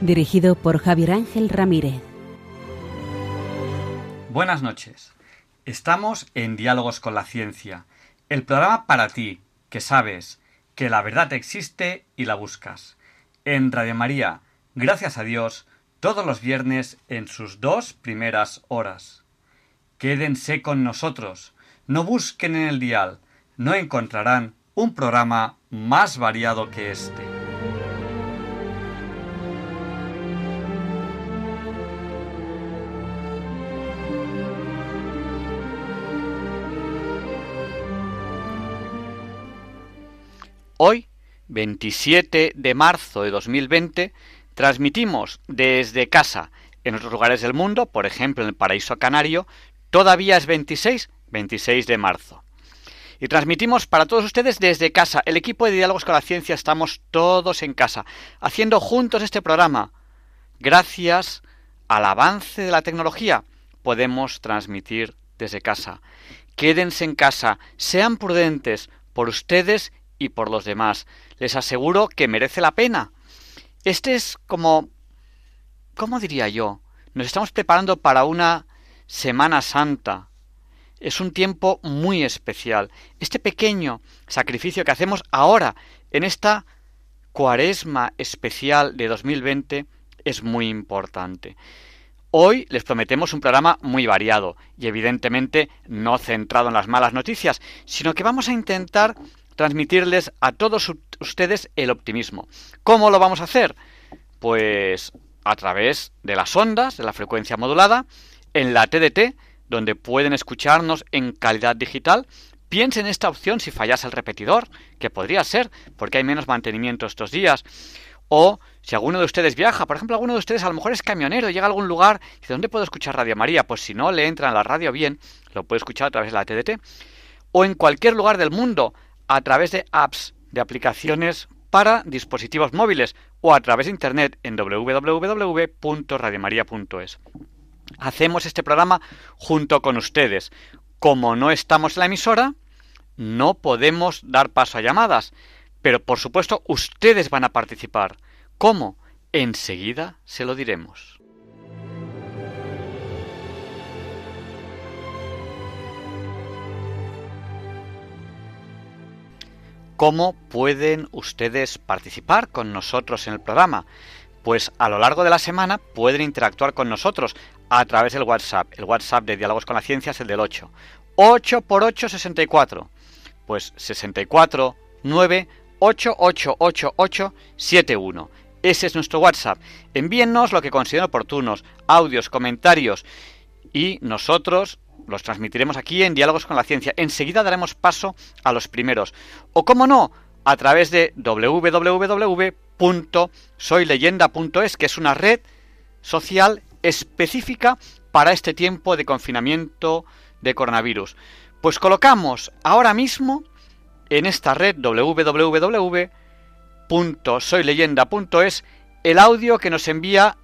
Dirigido por Javier Ángel Ramírez. Buenas noches. Estamos en Diálogos con la ciencia, el programa para ti, que sabes que la verdad existe y la buscas. En Radio María, gracias a Dios, todos los viernes en sus dos primeras horas. Quédense con nosotros, no busquen en el dial, no encontrarán un programa más variado que este. Hoy, 27 de marzo de 2020, Transmitimos desde casa en otros lugares del mundo, por ejemplo en el paraíso canario, todavía es 26, 26 de marzo. Y transmitimos para todos ustedes desde casa. El equipo de Diálogos con la Ciencia estamos todos en casa, haciendo juntos este programa. Gracias al avance de la tecnología podemos transmitir desde casa. Quédense en casa, sean prudentes por ustedes y por los demás. Les aseguro que merece la pena. Este es como... ¿Cómo diría yo? Nos estamos preparando para una Semana Santa. Es un tiempo muy especial. Este pequeño sacrificio que hacemos ahora, en esta cuaresma especial de 2020, es muy importante. Hoy les prometemos un programa muy variado y evidentemente no centrado en las malas noticias, sino que vamos a intentar transmitirles a todos ustedes el optimismo. ¿Cómo lo vamos a hacer? Pues a través de las ondas, de la frecuencia modulada, en la TDT, donde pueden escucharnos en calidad digital. Piensen en esta opción si fallase el repetidor, que podría ser, porque hay menos mantenimiento estos días. O si alguno de ustedes viaja, por ejemplo, alguno de ustedes a lo mejor es camionero, llega a algún lugar y dice, ¿dónde puedo escuchar Radio María? Pues si no le entra en la radio bien, lo puede escuchar a través de la TDT. O en cualquier lugar del mundo, a través de apps, de aplicaciones para dispositivos móviles o a través de internet en www.radiomaria.es. Hacemos este programa junto con ustedes. Como no estamos en la emisora, no podemos dar paso a llamadas, pero por supuesto ustedes van a participar. ¿Cómo? Enseguida se lo diremos. ¿Cómo pueden ustedes participar con nosotros en el programa? Pues a lo largo de la semana pueden interactuar con nosotros a través del WhatsApp. El WhatsApp de Diálogos con la Ciencia es el del 8. 8 por 8, 64. Pues 64 9 71. Ese es nuestro WhatsApp. Envíennos lo que consideren oportunos, audios, comentarios y nosotros los transmitiremos aquí en Diálogos con la Ciencia. Enseguida daremos paso a los primeros. O, como no, a través de www.soyleyenda.es, que es una red social específica para este tiempo de confinamiento de coronavirus. Pues colocamos ahora mismo en esta red www.soyleyenda.es el audio que nos envía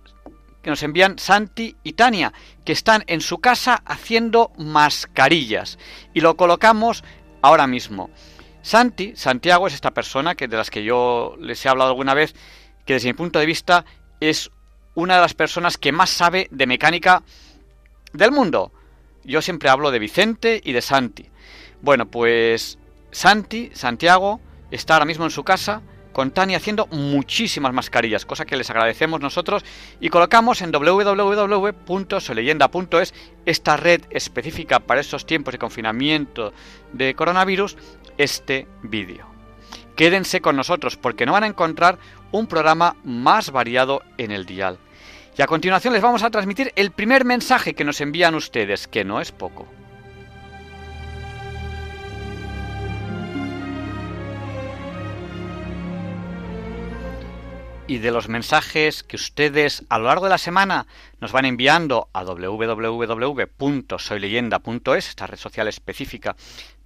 que nos envían Santi y Tania, que están en su casa haciendo mascarillas. Y lo colocamos ahora mismo. Santi, Santiago es esta persona que de las que yo les he hablado alguna vez, que desde mi punto de vista es una de las personas que más sabe de mecánica del mundo. Yo siempre hablo de Vicente y de Santi. Bueno, pues Santi, Santiago, está ahora mismo en su casa con Tania haciendo muchísimas mascarillas, cosa que les agradecemos nosotros y colocamos en www.soleyenda.es esta red específica para estos tiempos de confinamiento de coronavirus, este vídeo. Quédense con nosotros porque no van a encontrar un programa más variado en el dial. Y a continuación les vamos a transmitir el primer mensaje que nos envían ustedes, que no es poco. Y de los mensajes que ustedes a lo largo de la semana nos van enviando a www.soyleyenda.es, esta red social específica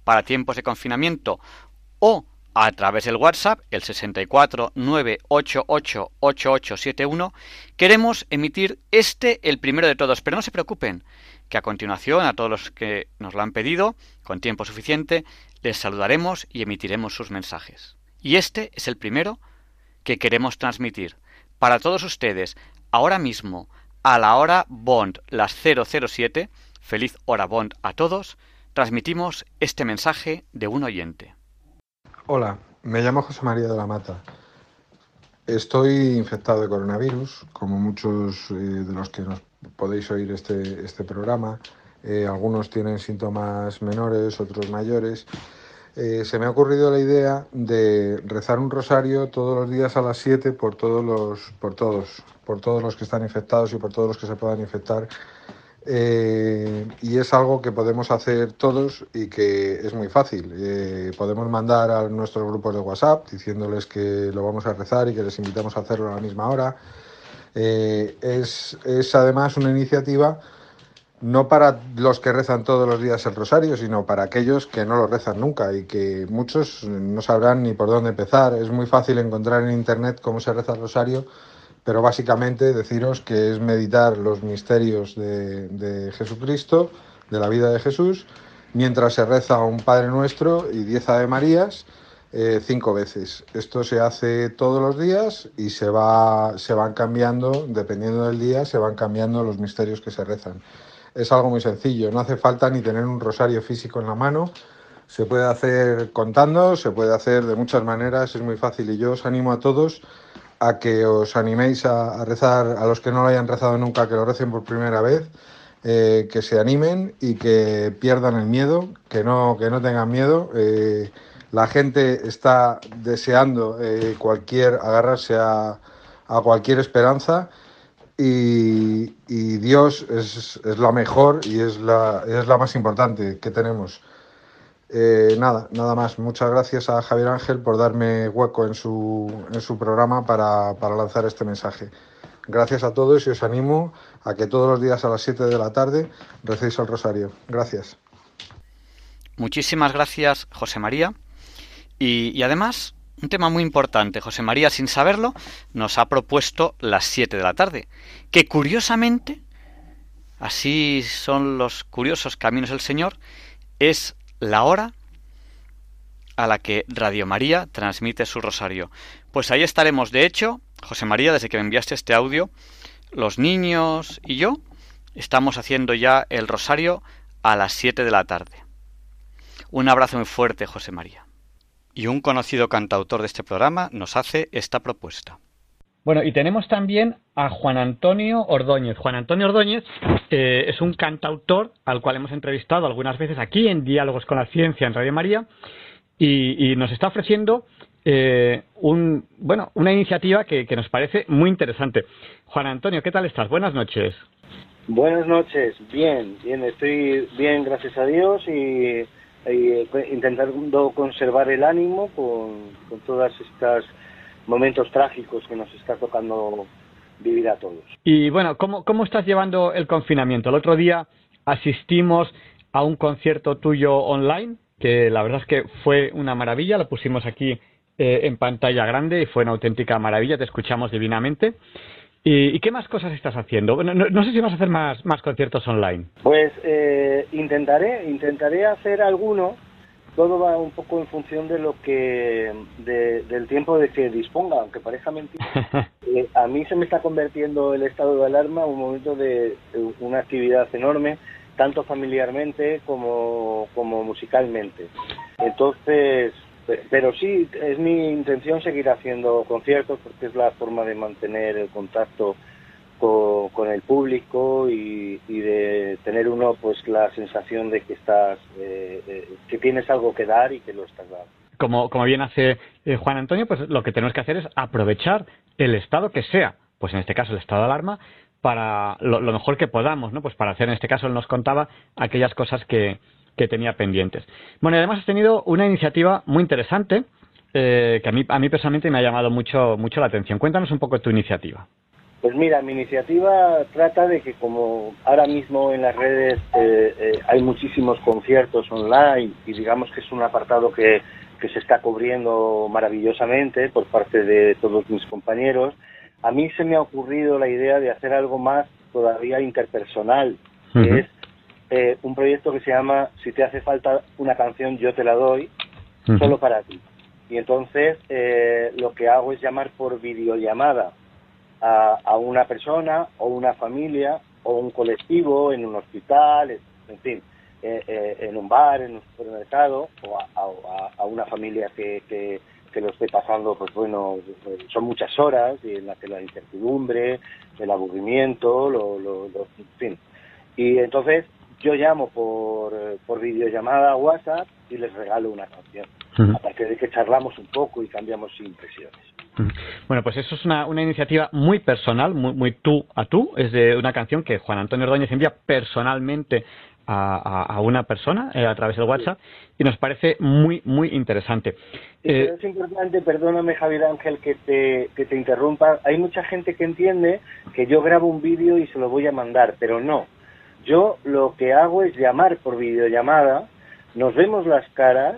para tiempos de confinamiento, o a través del WhatsApp, el 649888871, queremos emitir este el primero de todos. Pero no se preocupen, que a continuación a todos los que nos lo han pedido, con tiempo suficiente, les saludaremos y emitiremos sus mensajes. Y este es el primero que queremos transmitir para todos ustedes ahora mismo a la hora Bond, las 007, feliz hora Bond a todos, transmitimos este mensaje de un oyente. Hola, me llamo José María de la Mata. Estoy infectado de coronavirus, como muchos eh, de los que nos podéis oír este, este programa. Eh, algunos tienen síntomas menores, otros mayores. Eh, se me ha ocurrido la idea de rezar un rosario todos los días a las 7 por todos los, por todos, por todos los que están infectados y por todos los que se puedan infectar. Eh, y es algo que podemos hacer todos y que es muy fácil. podemos mandar a nuestros grupos de WhatsApp diciéndoles que lo vamos a rezar y que les invitamos a hacerlo a la misma hora. es, es además una iniciativa no para los que rezan todos los días el rosario, sino para aquellos que no lo rezan nunca y que muchos no sabrán ni por dónde empezar. Es muy fácil encontrar en Internet cómo se reza el rosario, pero básicamente deciros que es meditar los misterios de, Jesucristo, de la vida de Jesús, mientras se reza un Padre Nuestro y diez Ave Marías eh, cinco veces. Esto se hace todos los días y se, se van cambiando, dependiendo del día, se van cambiando los misterios que se rezan es algo muy sencillo, no hace falta ni tener un rosario físico en la mano, se puede hacer contando, se puede hacer de muchas maneras, es muy fácil. Y yo os animo a todos a que os animéis a, rezar, a los que no lo hayan rezado nunca, que lo recen por primera vez, eh, que se animen y que pierdan el miedo, que no, que no tengan miedo. Eh, la gente está deseando eh, cualquier agarrarse a, a cualquier esperanza y, Dios es, la mejor y es la, es la más importante que tenemos. Eh, nada, nada más. Muchas gracias a Javier Ángel por darme hueco en su, en su programa para, para, lanzar este mensaje. Gracias a todos y os animo a que todos los días a las 7 de la tarde recéis el rosario. Gracias. Muchísimas gracias, José María. Y además, un tema muy importante. José María, sin saberlo, nos ha propuesto las 7 de la tarde, que curiosamente, así son los curiosos caminos del Señor, es la hora a la que Radio María transmite su rosario. Pues ahí estaremos. De hecho, José María, desde que me enviaste este audio, los niños y yo estamos haciendo ya el rosario a las 7 de la tarde. Un abrazo muy fuerte, José María y un conocido cantautor de este programa nos hace esta propuesta. Bueno, y tenemos también a Juan Antonio Ordóñez. Juan Antonio Ordóñez eh, es un cantautor al cual hemos entrevistado algunas veces aquí en Diálogos con la Ciencia en Radio María y, nos está ofreciendo eh, un, bueno, una iniciativa que, que, nos parece muy interesante. Juan Antonio, ¿qué tal estás? Buenas noches. Buenas noches, bien, bien, estoy bien, gracias a Dios y eh, intentando conservar el ánimo con, con todos estos momentos trágicos que nos está tocando vivir a todos. Y bueno, ¿cómo, ¿cómo estás llevando el confinamiento? El otro día asistimos a un concierto tuyo online, que la verdad es que fue una maravilla, lo pusimos aquí eh, en pantalla grande y fue una auténtica maravilla, te escuchamos divinamente. ¿Y, qué más cosas estás haciendo? No, sé si vas a hacer más, más conciertos online. Pues eh, intentaré, intentaré hacer alguno. Todo va un poco en función de lo que, del tiempo de que disponga, aunque parezca mentira. Eh, a mí se me está convirtiendo el estado de alarma un momento de, una actividad enorme, tanto familiarmente como, como musicalmente. Entonces, pero sí, es mi intención seguir haciendo conciertos porque es la forma de mantener el contacto con, el público y, de tener uno pues la sensación de que estás, eh, eh, que tienes algo que dar y que lo estás dando. Como, como bien hace eh, Juan Antonio, pues lo que tenemos que hacer es aprovechar el estado que sea, pues en este caso el estado de alarma, para lo, lo mejor que podamos, ¿no? Pues para hacer, en este caso él nos contaba aquellas cosas que, que tenía pendientes. Bueno, y además has tenido una iniciativa muy interesante eh, que a mí, a mí personalmente me ha llamado mucho, mucho la atención. Cuéntanos un poco tu iniciativa. Pues mira, mi iniciativa trata de que como ahora mismo en las redes eh, eh, hay muchísimos conciertos online y digamos que es un apartado que, que se está cubriendo maravillosamente por parte de todos mis compañeros, a mí se me ha ocurrido la idea de hacer algo más todavía interpersonal, que es eh, un proyecto que se llama Si te hace falta una canción, yo te la doy, solo para ti. Y entonces eh, lo que hago es llamar por videollamada a, una persona o una familia o un colectivo en un hospital, en fin, eh, en un bar, en un supermercado o a, una familia que, que, que, lo esté pasando, pues bueno, son muchas horas y en la que la incertidumbre, el aburrimiento, lo, lo, en fin. Y entonces yo llamo por, por videollamada a WhatsApp y les regalo una canción. Aparte de que charlamos un poco y cambiamos impresiones. Bueno, pues eso es una, una iniciativa muy personal, muy, muy, tú a tú. Es de una canción que Juan Antonio Ordóñez envía personalmente a, a, una persona eh, a través del WhatsApp y nos parece muy, muy interesante. Eh, es importante, perdóname Javier Ángel que te, que te interrumpa. Hay mucha gente que entiende que yo grabo un vídeo y se lo voy a mandar, pero no yo lo que hago es llamar por videollamada, nos vemos las caras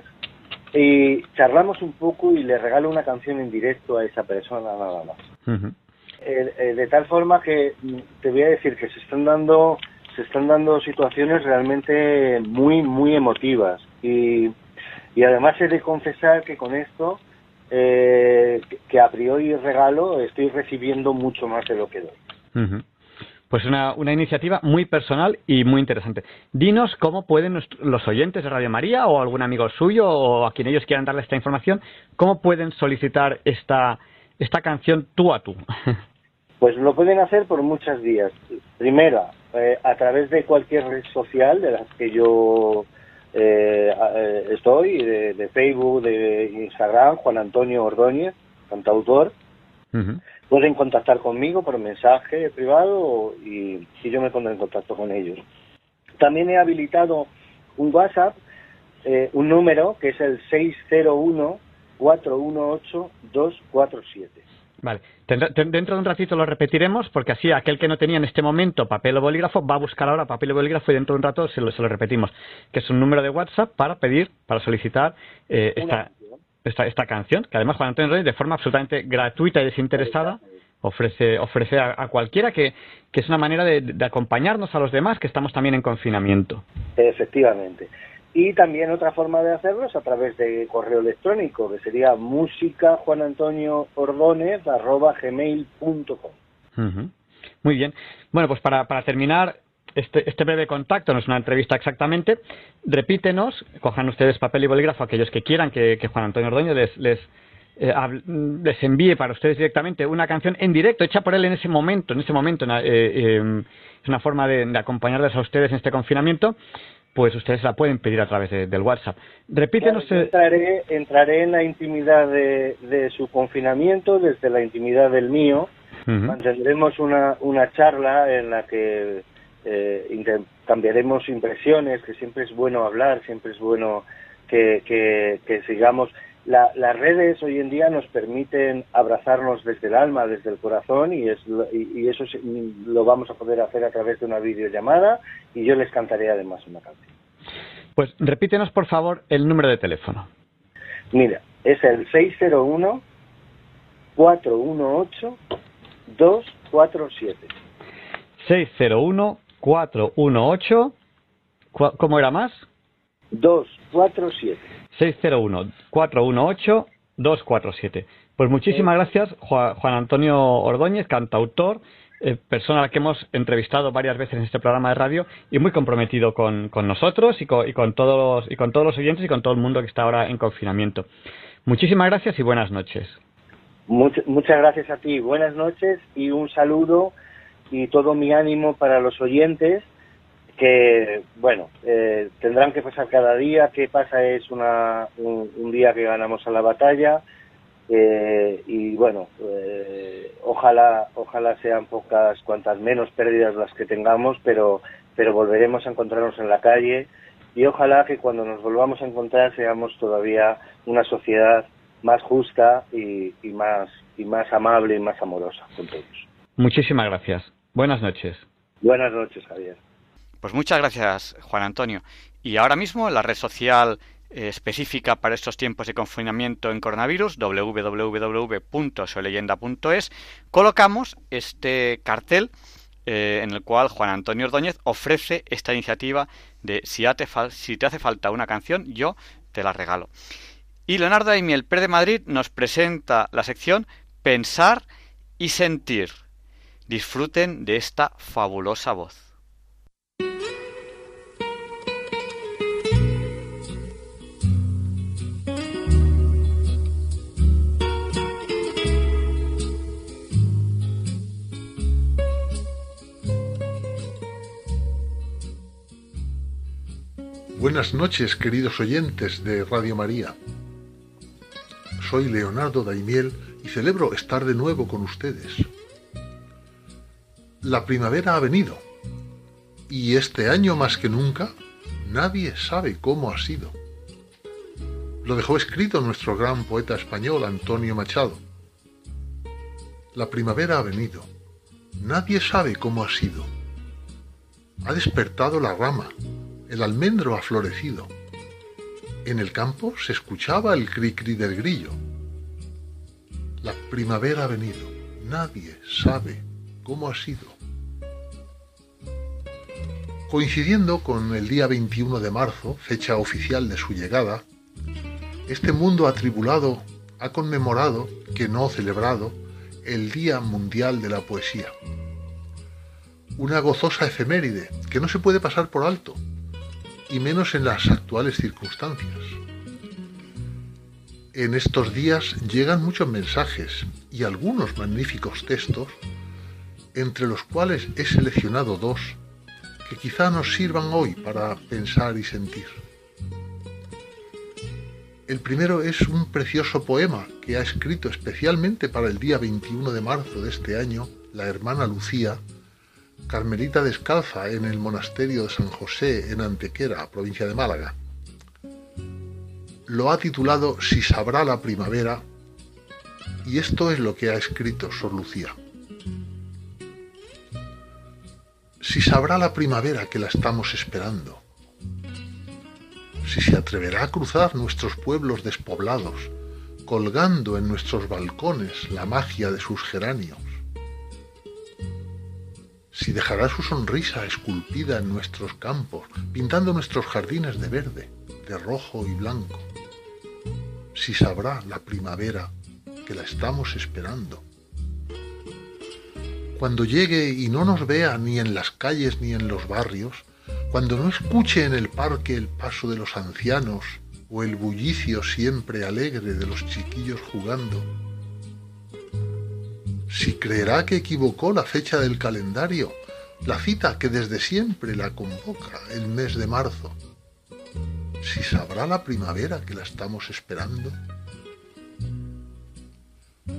y charlamos un poco y le regalo una canción en directo a esa persona nada más. Eh, eh, de tal forma que mm, te voy a decir que se están dando se están dando situaciones realmente muy muy emotivas y, y además he de confesar que con esto eh, que a priori regalo estoy recibiendo mucho más de lo que doy. Pues una, una iniciativa muy personal y muy interesante. Dinos cómo pueden los oyentes de Radio María o algún amigo suyo o a quien ellos quieran darle esta información, cómo pueden solicitar esta, esta canción tú a tú. Pues lo pueden hacer por muchas vías. Primera, eh, a través de cualquier red social de las que yo eh, eh, estoy, de, Facebook, de Instagram, Juan Antonio Ordóñez, cantautor. Pueden contactar conmigo por mensaje privado y, yo me pondré en contacto con ellos. También he habilitado un WhatsApp, eh, un número que es el 601-418-247. Vale, dentro de un ratito lo repetiremos porque así aquel que no tenía en este momento papel o bolígrafo va a buscar ahora papel o bolígrafo y dentro de un rato se lo, se lo repetimos, que es un número de WhatsApp para pedir, para solicitar eh, esta, esta, esta canción, que además Juan Antonio Rodríguez, de forma absolutamente gratuita y desinteresada, ofrece, ofrece a, cualquiera que, que, es una manera de, acompañarnos a los demás que estamos también en confinamiento. Efectivamente. Y también otra forma de hacerlo es a través de correo electrónico, que sería música Muy bien. Bueno, pues para, para terminar, este, este, breve contacto no es una entrevista exactamente. Repítenos, cojan ustedes papel y bolígrafo, aquellos que quieran que, Juan Antonio Ordoño les, les, eh, les, envíe para ustedes directamente una canción en directo, hecha por él en ese momento. En ese momento eh, eh, es una forma de, acompañarles a ustedes en este confinamiento. Pues ustedes la pueden pedir a través del WhatsApp. Repítenos. entraré, entraré en la intimidad de, de su confinamiento, desde la intimidad del mío. Mantendremos una, una charla en la que eh, cambiaremos impresiones, que siempre es bueno hablar, siempre es bueno que, que, sigamos. las redes hoy en día nos permiten abrazarnos desde el alma, desde el corazón, y, es, y, eso lo vamos a poder hacer a través de una videollamada, y yo les cantaré además una canción. Pues repítenos, por favor, el número de teléfono. Mira, es el 601 418 247. 601 418. ¿Cómo era más? 247. 601-418-247. Pues muchísimas gracias, Juan Antonio Ordóñez, cantautor, eh, persona a la que hemos entrevistado varias veces en este programa de radio y muy comprometido con, con nosotros y con, y con, todos los, y con todos los oyentes y con todo el mundo que está ahora en confinamiento. Muchísimas gracias y buenas noches. muchas gracias a ti. Buenas noches y un saludo y todo mi ánimo para los oyentes que, bueno, eh, tendrán que pasar cada día. ¿Qué pasa? Es una, un, día que ganamos a la batalla. Eh, y bueno, eh, ojalá, ojalá sean pocas, cuantas menos pérdidas las que tengamos, pero, pero volveremos a encontrarnos en la calle y ojalá que cuando nos volvamos a encontrar seamos todavía una sociedad más justa y, y, más y más amable y más amorosa con todos. Muchísimas gracias. Buenas noches. Buenas noches, Javier. Pues muchas gracias, Juan Antonio. Y ahora mismo la red social eh, específica para estos tiempos de confinamiento en coronavirus, www.soyleyenda.es, colocamos este cartel eh, en el cual Juan Antonio Ordóñez ofrece esta iniciativa de si, te, si te hace falta una canción, yo te la regalo. Y Leonardo Aimiel Pérez de Madrid nos presenta la sección Pensar y Sentir. Disfruten de esta fabulosa voz. Buenas noches, queridos oyentes de Radio María. Soy Leonardo Daimiel y celebro estar de nuevo con ustedes. La primavera ha venido y este año más que nunca nadie sabe cómo ha sido. Lo dejó escrito nuestro gran poeta español Antonio Machado. La primavera ha venido. Nadie sabe cómo ha sido. Ha despertado la rama, el almendro ha florecido. En el campo se escuchaba el cri-cri del grillo. La primavera ha venido. Nadie sabe cómo ha sido. Coincidiendo con el día 21 de marzo, fecha oficial de su llegada, este mundo atribulado ha conmemorado, que no celebrado, el Día Mundial de la Poesía. Una gozosa efeméride que no se puede pasar por alto, y menos en las actuales circunstancias. En estos días llegan muchos mensajes y algunos magníficos textos, entre los cuales he seleccionado dos que quizá nos sirvan hoy para pensar y sentir. El primero es un precioso poema que ha escrito especialmente para el día 21 de marzo de este año la hermana Lucía, Carmelita Descalza en el monasterio de San José en Antequera, provincia de Málaga. Lo ha titulado Si sabrá la primavera y esto es lo que ha escrito Sor Lucía. Si sabrá la primavera que la estamos esperando, si se atreverá a cruzar nuestros pueblos despoblados, colgando en nuestros balcones la magia de sus geranios, si dejará su sonrisa esculpida en nuestros campos, pintando nuestros jardines de verde, de rojo y blanco, si sabrá la primavera que la estamos esperando. Cuando llegue y no nos vea ni en las calles ni en los barrios, cuando no escuche en el parque el paso de los ancianos o el bullicio siempre alegre de los chiquillos jugando, si creerá que equivocó la fecha del calendario, la cita que desde siempre la convoca el mes de marzo, si sabrá la primavera que la estamos esperando.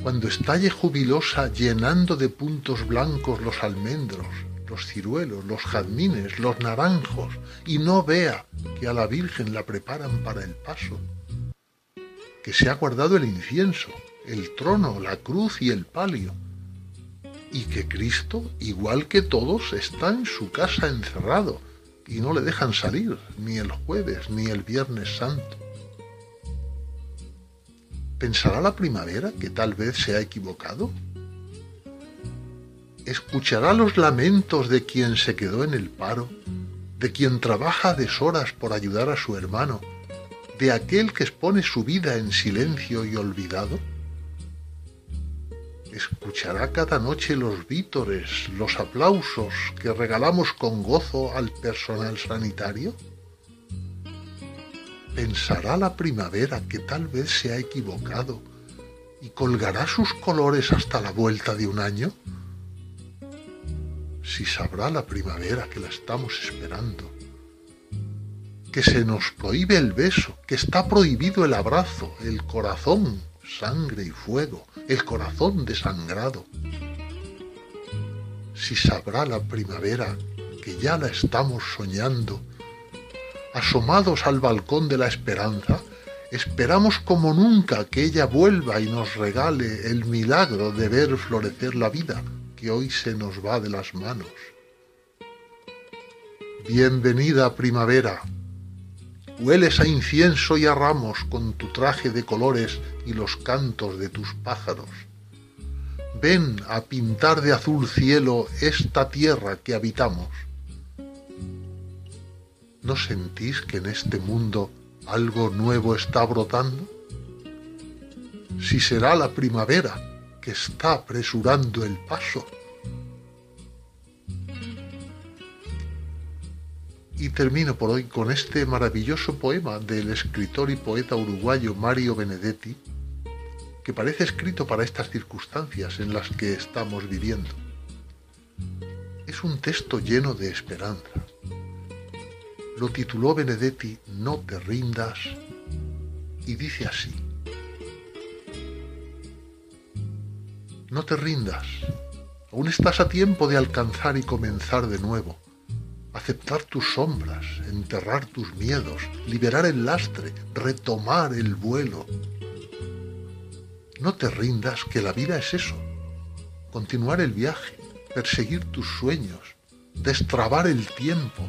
Cuando estalle jubilosa llenando de puntos blancos los almendros, los ciruelos, los jazmines, los naranjos, y no vea que a la Virgen la preparan para el paso, que se ha guardado el incienso, el trono, la cruz y el palio, y que Cristo, igual que todos, está en su casa encerrado y no le dejan salir ni el jueves ni el viernes santo. ¿Pensará la primavera que tal vez se ha equivocado? ¿Escuchará los lamentos de quien se quedó en el paro, de quien trabaja deshoras por ayudar a su hermano, de aquel que expone su vida en silencio y olvidado? escuchará cada noche los vítores, los aplausos que regalamos con gozo al personal sanitario? ¿Pensará la primavera que tal vez se ha equivocado y colgará sus colores hasta la vuelta de un año? Si sabrá la primavera que la estamos esperando, que se nos prohíbe el beso, que está prohibido el abrazo, el corazón, sangre y fuego, el corazón desangrado. Si sabrá la primavera que ya la estamos soñando, asomados al balcón de la esperanza, Esperamos como nunca que ella vuelva y nos regale el milagro de ver florecer la vida que hoy se nos va de las manos. Bienvenida primavera. Hueles a incienso y a ramos con tu traje de colores y los cantos de tus pájaros. Ven a pintar de azul cielo esta tierra que habitamos. ¿No sentís que en este mundo algo nuevo está brotando? Si será la primavera que está apresurando el paso. Y termino por hoy con este maravilloso poema del escritor y poeta uruguayo Mario Benedetti, que parece escrito para estas circunstancias en las que estamos viviendo. Es un texto lleno de esperanza, lo tituló Benedetti No te rindas y dice así. No te rindas, aún estás a tiempo de alcanzar y comenzar de nuevo, aceptar tus sombras, enterrar tus miedos, liberar el lastre, retomar el vuelo. No te rindas, que la vida es eso, continuar el viaje, perseguir tus sueños, destrabar el tiempo,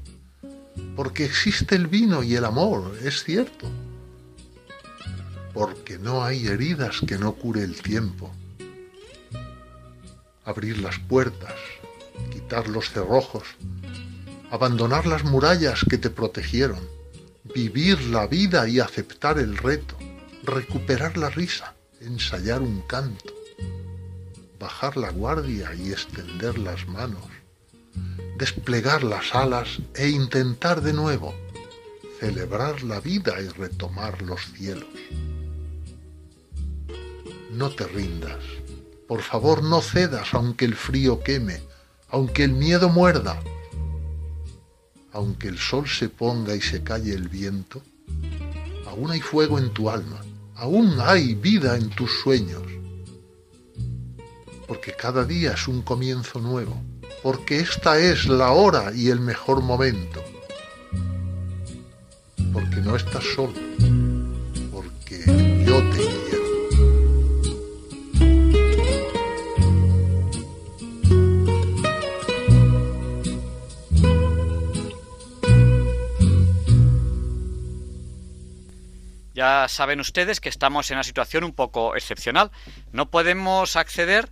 porque existe el vino y el amor, es cierto. Porque no hay heridas que no cure el tiempo. Abrir las puertas, quitar los cerrojos, abandonar las murallas que te protegieron, vivir la vida y aceptar el reto, recuperar la risa, ensayar un canto, bajar la guardia y extender las manos, desplegar las alas e intentar de nuevo celebrar la vida y retomar los cielos. No te rindas, por favor no cedas aunque el frío queme, aunque el miedo muerda, aunque el sol se ponga y se calle el viento, aún hay fuego en tu alma, aún hay vida en tus sueños, porque cada día es un comienzo nuevo porque esta es la hora y el mejor momento. Porque no estás solo, porque yo te quiero. Ya saben ustedes que estamos en una situación un poco excepcional. No podemos acceder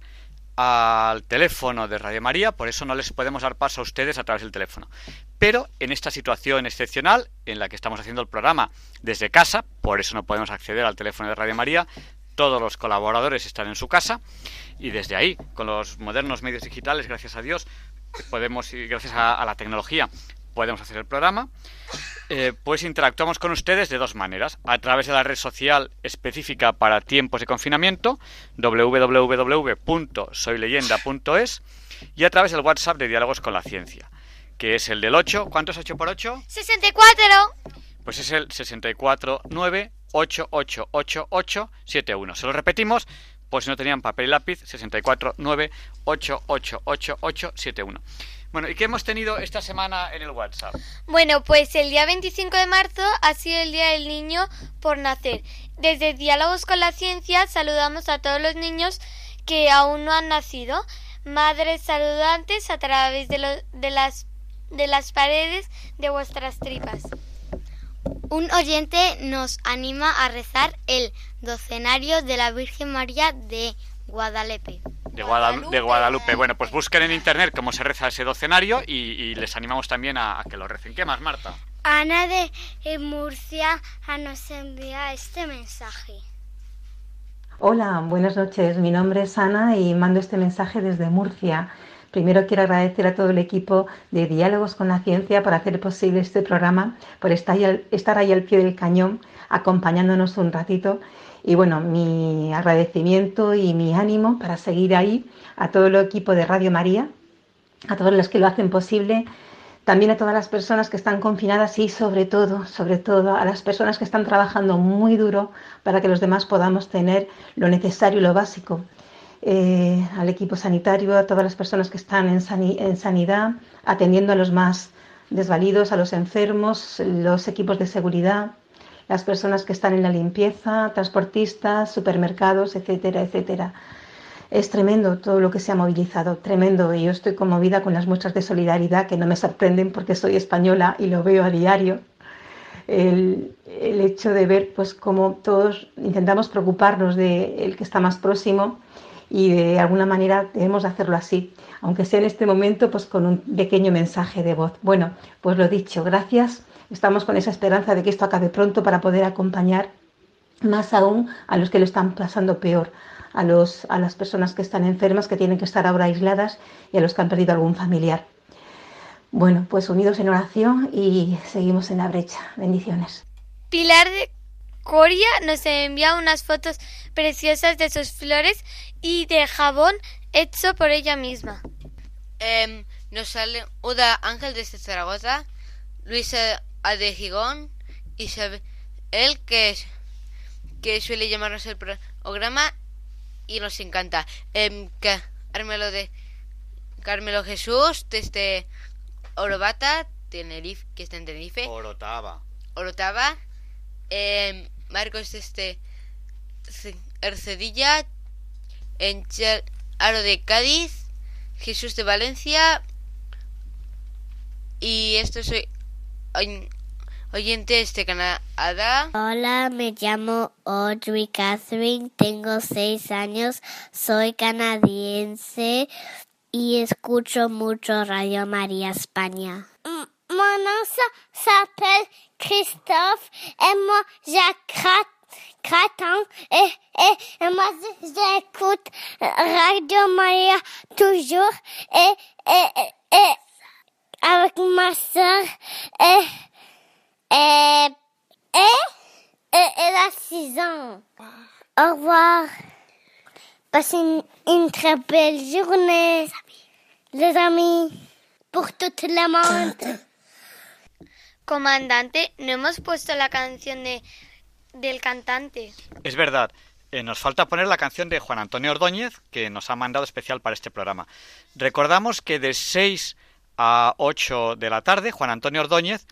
al teléfono de Radio María, por eso no les podemos dar paso a ustedes a través del teléfono. Pero en esta situación excepcional en la que estamos haciendo el programa desde casa, por eso no podemos acceder al teléfono de Radio María, todos los colaboradores están en su casa y desde ahí, con los modernos medios digitales, gracias a Dios, podemos, y gracias a la tecnología, podemos hacer el programa, eh, pues interactuamos con ustedes de dos maneras. A través de la red social específica para tiempos de confinamiento, www.soyleyenda.es, y a través del WhatsApp de Diálogos con la Ciencia, que es el del 8. ¿Cuánto es 8 por 8? 64. Pues es el 649888871. Se lo repetimos, pues si no tenían papel y lápiz, 649888871. Bueno, ¿y qué hemos tenido esta semana en el WhatsApp? Bueno, pues el día 25 de marzo ha sido el Día del Niño por Nacer. Desde Diálogos con la Ciencia saludamos a todos los niños que aún no han nacido. Madres saludantes a través de, de, las, de las paredes de vuestras tripas. Un oyente nos anima a rezar el docenario de la Virgen María de Guadalupe. De Guadalupe. Bueno, pues busquen en internet cómo se reza ese docenario y, les animamos también a, que lo recen. ¿Qué más, Marta? Ana de Murcia nos envía este mensaje. Hola, buenas noches. Mi nombre es Ana y mando este mensaje desde Murcia. Primero quiero agradecer a todo el equipo de Diálogos con la Ciencia por hacer posible este programa, por estar ahí al pie del cañón, acompañándonos un ratito. Y bueno, mi agradecimiento y mi ánimo para seguir ahí a todo el equipo de Radio María, a todos los que lo hacen posible, también a todas las personas que están confinadas y sobre todo, sobre todo a las personas que están trabajando muy duro para que los demás podamos tener lo necesario y lo básico. Eh, al equipo sanitario, a todas las personas que están en, en sanidad, atendiendo a los más desvalidos, a los enfermos, los equipos de seguridad, las personas que están en la limpieza, transportistas, supermercados, etcétera, etcétera. Es tremendo todo lo que se ha movilizado, tremendo. Y yo estoy conmovida con las muestras de solidaridad que no me sorprenden porque soy española y lo veo a diario. El, hecho de ver pues cómo todos intentamos preocuparnos del que está más próximo y de alguna manera debemos hacerlo así, aunque sea en este momento pues con un pequeño mensaje de voz. Bueno, pues lo dicho, gracias. Estamos con esa esperanza de que esto acabe pronto para poder acompañar más aún a los que lo están pasando peor, a, los, a las personas que están enfermas, que tienen que estar ahora aisladas y a los que han perdido algún familiar. Bueno, pues unidos en oración y seguimos en la brecha. Bendiciones. Pilar de Coria nos envía unas fotos preciosas de sus flores y de jabón hecho por ella misma. Eh, nos sale Uda Ángel desde Zaragoza, Luisa Adegigón, Isabel, que, que suele llamarnos el programa y nos encanta. Eh, Carmelo de Carmelo Jesús desde Orobata, Tenerife, que está en Tenerife. Orotava. Orotava. Eh, Marcos desde Ercedilla, en Aro de Cádiz, Jesús de Valencia. Y esto soy oyente de Canadá. Hola, me llamo Audrey Catherine, tengo seis años, soy canadiense y escucho mucho Radio María España. Mon nom s'appelle Christophe et moi j'attends et, et, et moi j'écoute Radio Maria toujours et, et, et avec ma soeur et et, et, elle a 6 ans. Au revoir. Passez une, une, très belle journée, les amis, pour tout le monde. Comandante, no hemos puesto la canción de, del cantante. Es verdad. Eh, nos falta poner la canción de Juan Antonio Ordóñez, que nos ha mandado especial para este programa. Recordamos que de 6 a 8 de la tarde, Juan Antonio Ordóñez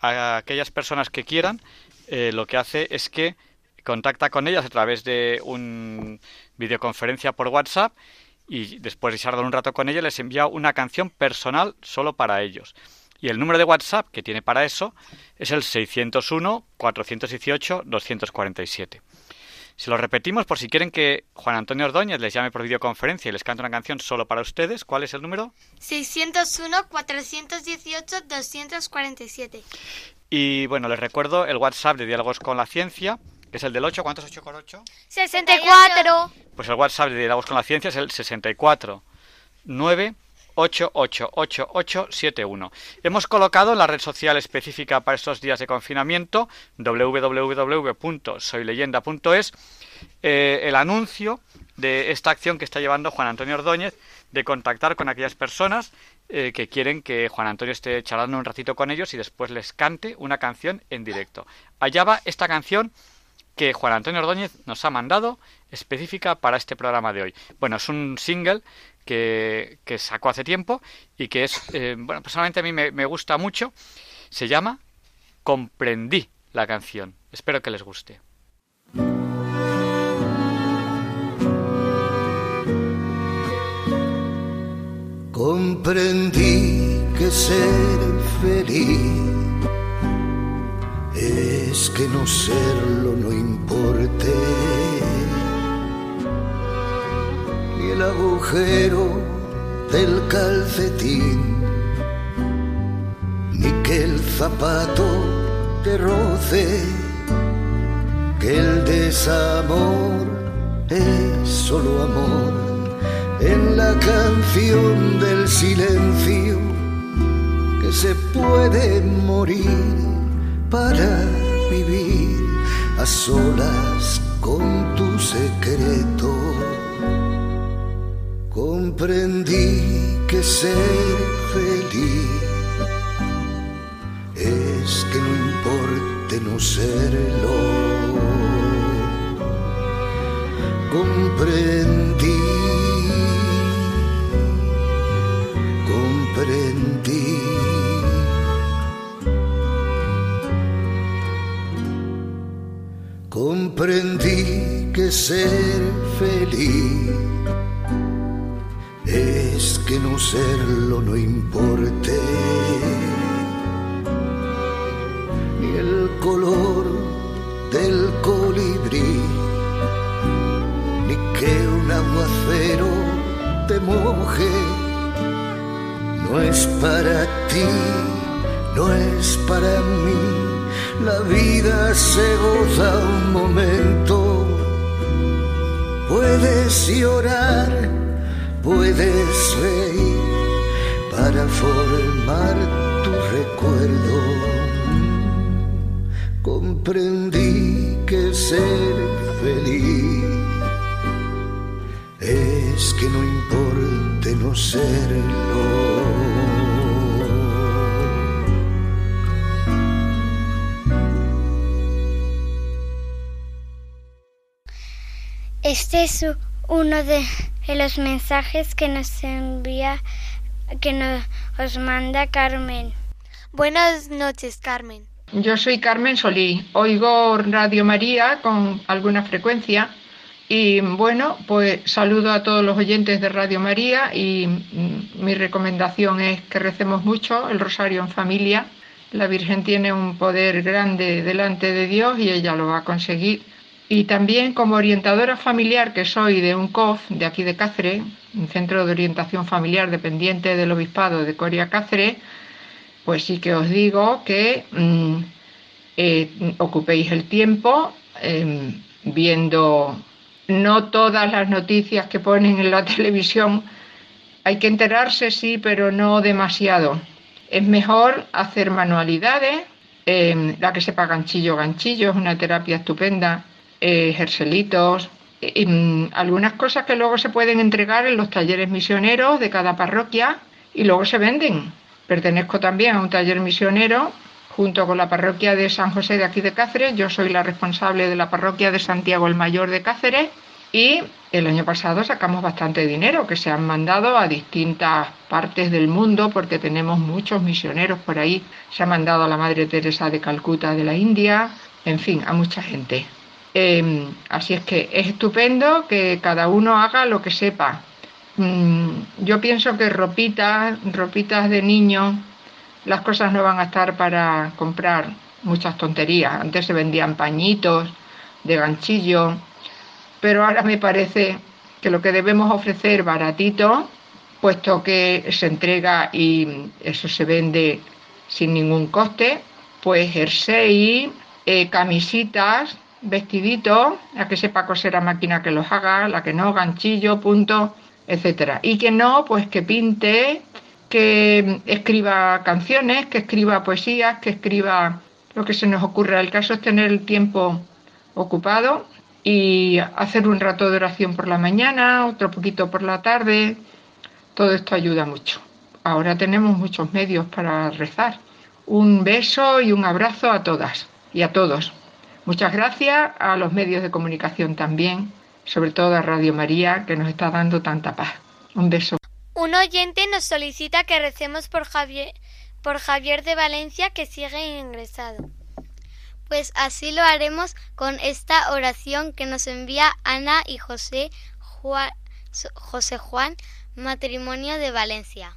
a aquellas personas que quieran, eh, lo que hace es que contacta con ellas a través de una videoconferencia por WhatsApp y después de charlar un rato con ellas les envía una canción personal solo para ellos. Y el número de WhatsApp que tiene para eso es el 601 418 247. Se lo repetimos por si quieren que Juan Antonio Ordóñez les llame por videoconferencia y les cante una canción solo para ustedes. ¿Cuál es el número? 601-418-247. Y bueno, les recuerdo el WhatsApp de Diálogos con la Ciencia, que es el del 8. ¿Cuántos 8 con 8? 64. Pues el WhatsApp de Diálogos con la Ciencia es el 64 9 888871. Hemos colocado en la red social específica para estos días de confinamiento, www.soyleyenda.es, eh, el anuncio de esta acción que está llevando Juan Antonio Ordóñez de contactar con aquellas personas eh, que quieren que Juan Antonio esté charlando un ratito con ellos y después les cante una canción en directo. Allá va esta canción que Juan Antonio Ordóñez nos ha mandado específica para este programa de hoy. Bueno, es un single que, sacó hace tiempo y que es, eh, bueno, personalmente a mí me, me gusta mucho. Se llama Comprendí la canción. Espero que les guste. Comprendí que ser feliz es que no serlo no importe el agujero del calcetín, ni que el zapato te roce, que el desamor es solo amor, en la canción del silencio que se puede morir para vivir a solas con tu secreto. Comprendí que ser feliz es que no importe no serlo. Comprendí, comprendí. Comprendí que ser feliz es que no serlo no importe ni el color del colibrí, ni que un aguacero te moje. No es para ti, no es para mí, la vida se goza un momento. Puedes llorar, puedes reír para formar tu recuerdo comprendí que ser feliz es que no importe no serlo. Este es uno de los mensajes que nos envía, que nos manda Carmen. Buenas noches, Carmen. Yo soy Carmen Solí, oigo Radio María con alguna frecuencia y bueno, pues saludo a todos los oyentes de Radio María y mm, mi recomendación es que recemos mucho el rosario en familia. La Virgen tiene un poder grande delante de Dios y ella lo va a conseguir. Y también como orientadora familiar que soy de un COF de aquí de Cáceres, un centro de orientación familiar dependiente del obispado de Coria Cáceres, pues sí que os digo que mm, eh, ocupéis el tiempo em, viendo no todas las noticias que ponen en la televisión. Hay que enterarse, sí, pero no demasiado. Es mejor hacer manualidades, em, la que sepa ganchillo, ganchillo, es una terapia estupenda, eh, ejercelitos, em, algunas cosas que luego se pueden entregar en los talleres misioneros de cada parroquia y luego se venden. Pertenezco también a un taller misionero junto con la parroquia de San José de aquí de Cáceres. Yo soy la responsable de la parroquia de Santiago el Mayor de Cáceres y el año pasado sacamos bastante dinero que se han mandado a distintas partes del mundo porque tenemos muchos misioneros por ahí. Se ha mandado a la Madre Teresa de Calcuta de la India, en fin, a mucha gente. Em, así es que es estupendo que cada uno haga lo que sepa Mm, yo pienso que ropitas, ropitas de niño, las cosas no van a estar para comprar muchas tonterías. Antes se vendían pañitos de ganchillo, pero ahora me parece que lo que debemos ofrecer baratito, puesto que se entrega y eso se vende sin ningún coste, pues jersey, eh, camisitas, vestiditos, la que sepa coser a máquina que los haga, la que no, ganchillo, punto etcétera. Y que no, pues que pinte, que escriba canciones, que escriba poesías, que escriba lo que se nos ocurra. El caso es tener el tiempo ocupado y hacer un rato de oración por la mañana, otro poquito por la tarde. Todo esto ayuda mucho. Ahora tenemos muchos medios para rezar. Un beso y un abrazo a todas y a todos. Muchas gracias a los medios de comunicación también sobre todo a Radio María, que nos está dando tanta paz. Un beso. Un oyente nos solicita que recemos por Javier, por Javier de Valencia, que sigue ingresado. Pues así lo haremos con esta oración que nos envía Ana y José José Juan Matrimonio de Valencia.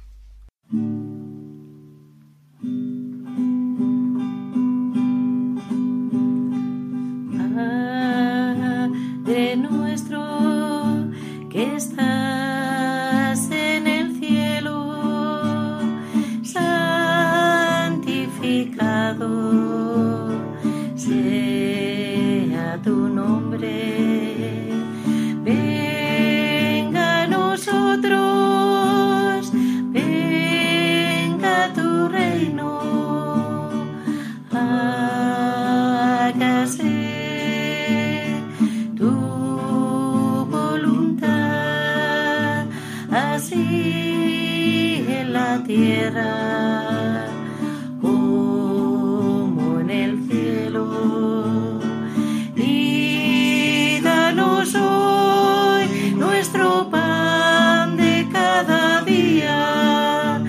Nuestro que estás en el cielo, santificado tierra como en el cielo. Y danos hoy nuestro pan de cada día.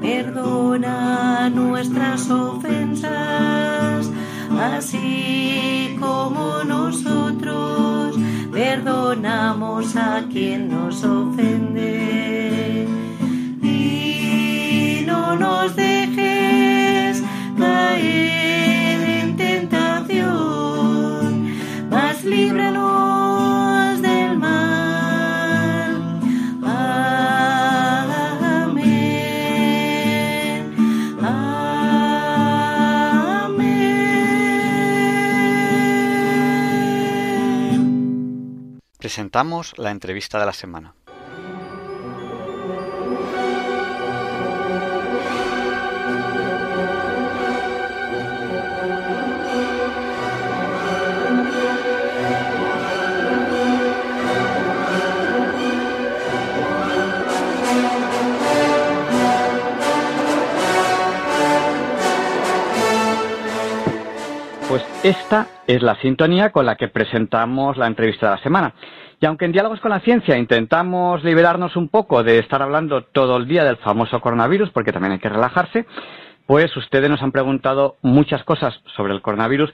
Perdona nuestras ofensas, así como nosotros perdonamos a quien nos ofende. Presentamos la entrevista de la semana. Pues esta es la sintonía con la que presentamos la entrevista de la semana. Y aunque en Diálogos con la Ciencia intentamos liberarnos un poco de estar hablando todo el día del famoso coronavirus, porque también hay que relajarse, pues ustedes nos han preguntado muchas cosas sobre el coronavirus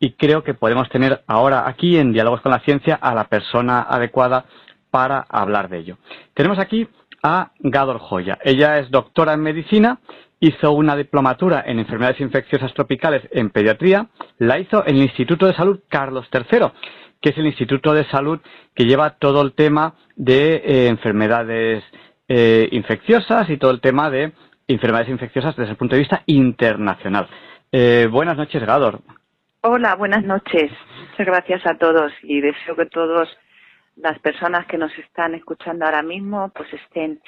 y creo que podemos tener ahora aquí en Diálogos con la Ciencia a la persona adecuada para hablar de ello. Tenemos aquí a Gador Joya. Ella es doctora en medicina, hizo una diplomatura en enfermedades infecciosas tropicales en pediatría, la hizo en el Instituto de Salud Carlos III, que es el Instituto de Salud que lleva todo el tema de eh, enfermedades eh, infecciosas y todo el tema de enfermedades infecciosas desde el punto de vista internacional. Eh, buenas noches, Gador. Hola, buenas noches. Muchas gracias a todos y deseo que todas las personas que nos están escuchando ahora mismo pues estén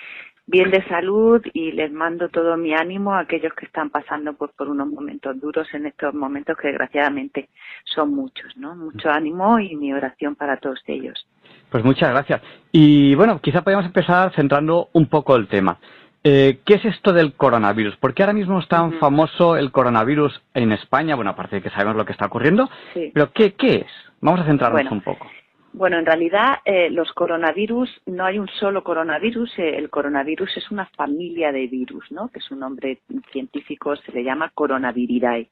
bien de salud y les mando todo mi ánimo a aquellos que están pasando pues, por unos momentos duros en estos momentos que desgraciadamente son muchos, ¿no? Mucho ánimo y mi oración para todos ellos. Pues muchas gracias. Y bueno, quizá podríamos empezar centrando un poco el tema. Eh, ¿Qué es esto del coronavirus? ¿Por qué ahora mismo es tan famoso el coronavirus en España? Bueno, aparte de que sabemos lo que está ocurriendo, Sí. pero ¿qué, qué es? Vamos a centrarnos Bueno. un poco. Bueno, en realidad eh, los coronavirus, no hay un solo coronavirus, eh, el coronavirus es una familia de virus, ¿no? Que su nombre científico se le llama coronaviridae.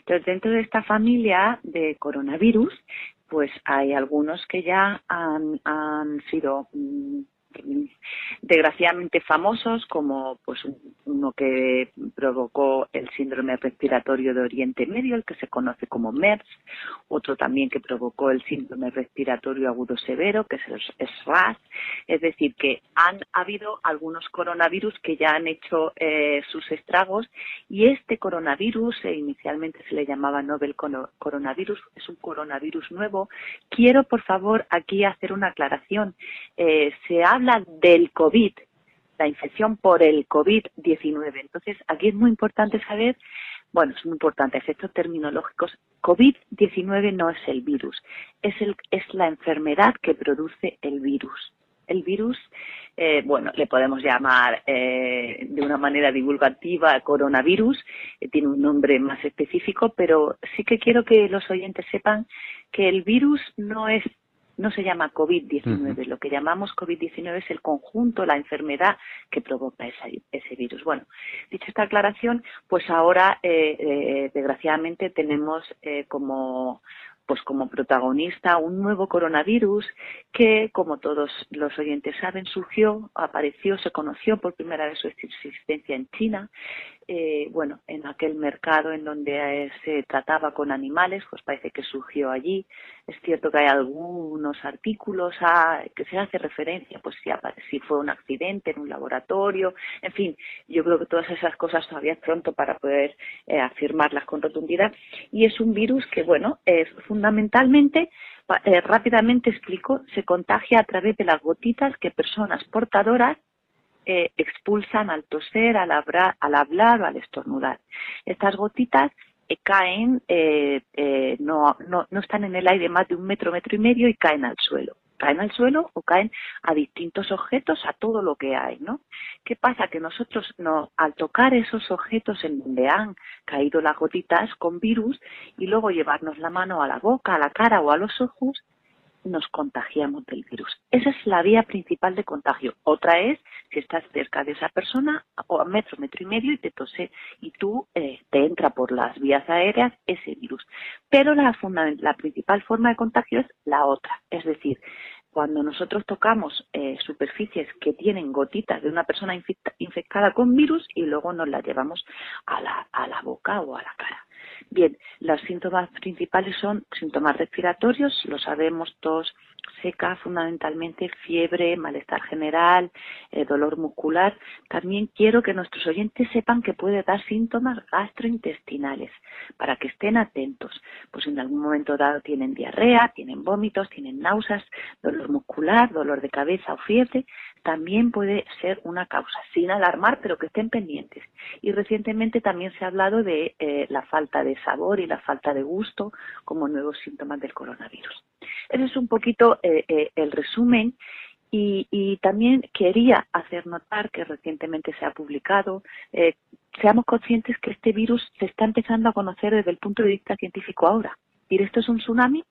Entonces, dentro de esta familia de coronavirus, pues hay algunos que ya han, han sido mm, desgraciadamente famosos, como pues un- uno que provocó el síndrome respiratorio de Oriente Medio, el que se conoce como MERS, otro también que provocó el síndrome respiratorio agudo severo, que es el es RAS. Es decir, que han habido algunos coronavirus que ya han hecho eh, sus estragos y este coronavirus, eh, inicialmente se le llamaba Nobel coronavirus, es un coronavirus nuevo. Quiero, por favor, aquí hacer una aclaración. Eh, se habla del COVID, la infección por el COVID-19. Entonces, aquí es muy importante saber, bueno, es muy importante, efectos terminológicos. COVID-19 no es el virus, es, el, es la enfermedad que produce el virus. El virus, eh, bueno, le podemos llamar eh, de una manera divulgativa coronavirus, eh, tiene un nombre más específico, pero sí que quiero que los oyentes sepan que el virus no es no se llama COVID-19. Lo que llamamos COVID-19 es el conjunto, la enfermedad que provoca ese, ese virus. Bueno, dicha esta aclaración, pues ahora, eh, eh, desgraciadamente, tenemos eh, como pues como protagonista un nuevo coronavirus que, como todos los oyentes saben, surgió, apareció, se conoció por primera vez su existencia en China. Eh, bueno, en aquel mercado en donde eh, se trataba con animales, pues parece que surgió allí. Es cierto que hay algunos artículos a, que se hace referencia, pues si, si fue un accidente en un laboratorio, en fin, yo creo que todas esas cosas todavía es pronto para poder eh, afirmarlas con rotundidad. Y es un virus que, bueno, es fundamentalmente, eh, rápidamente explico, se contagia a través de las gotitas que personas portadoras eh, expulsan al toser, al, habra- al hablar o al estornudar. Estas gotitas eh, caen, eh, no, no, no están en el aire más de un metro, metro y medio y caen al suelo. caen al suelo o caen a distintos objetos, a todo lo que hay, ¿no? ¿Qué pasa? Que nosotros no, al tocar esos objetos en donde han caído las gotitas con virus y luego llevarnos la mano a la boca, a la cara o a los ojos, nos contagiamos del virus. Esa es la vía principal de contagio. Otra es si estás cerca de esa persona o a metro, metro y medio y te tose y tú eh, te entra por las vías aéreas ese virus. Pero la, la principal forma de contagio es la otra, es decir, cuando nosotros tocamos eh, superficies que tienen gotitas de una persona infectada con virus y luego nos las llevamos la, a la boca o a la cara. Bien, los síntomas principales son síntomas respiratorios, lo sabemos todos, seca fundamentalmente, fiebre, malestar general, eh, dolor muscular. También quiero que nuestros oyentes sepan que puede dar síntomas gastrointestinales para que estén atentos. Pues en algún momento dado tienen diarrea, tienen vómitos, tienen náuseas, dolor muscular, dolor de cabeza o fiebre. También puede ser una causa, sin alarmar, pero que estén pendientes. Y recientemente también se ha hablado de eh, la falta de sabor y la falta de gusto como nuevos síntomas del coronavirus. Ese es un poquito eh, eh, el resumen y, también quería hacer notar que recientemente se ha publicado, eh, seamos conscientes que este virus se está empezando a conocer desde el punto de vista científico ahora. ¿Y esto es un tsunami?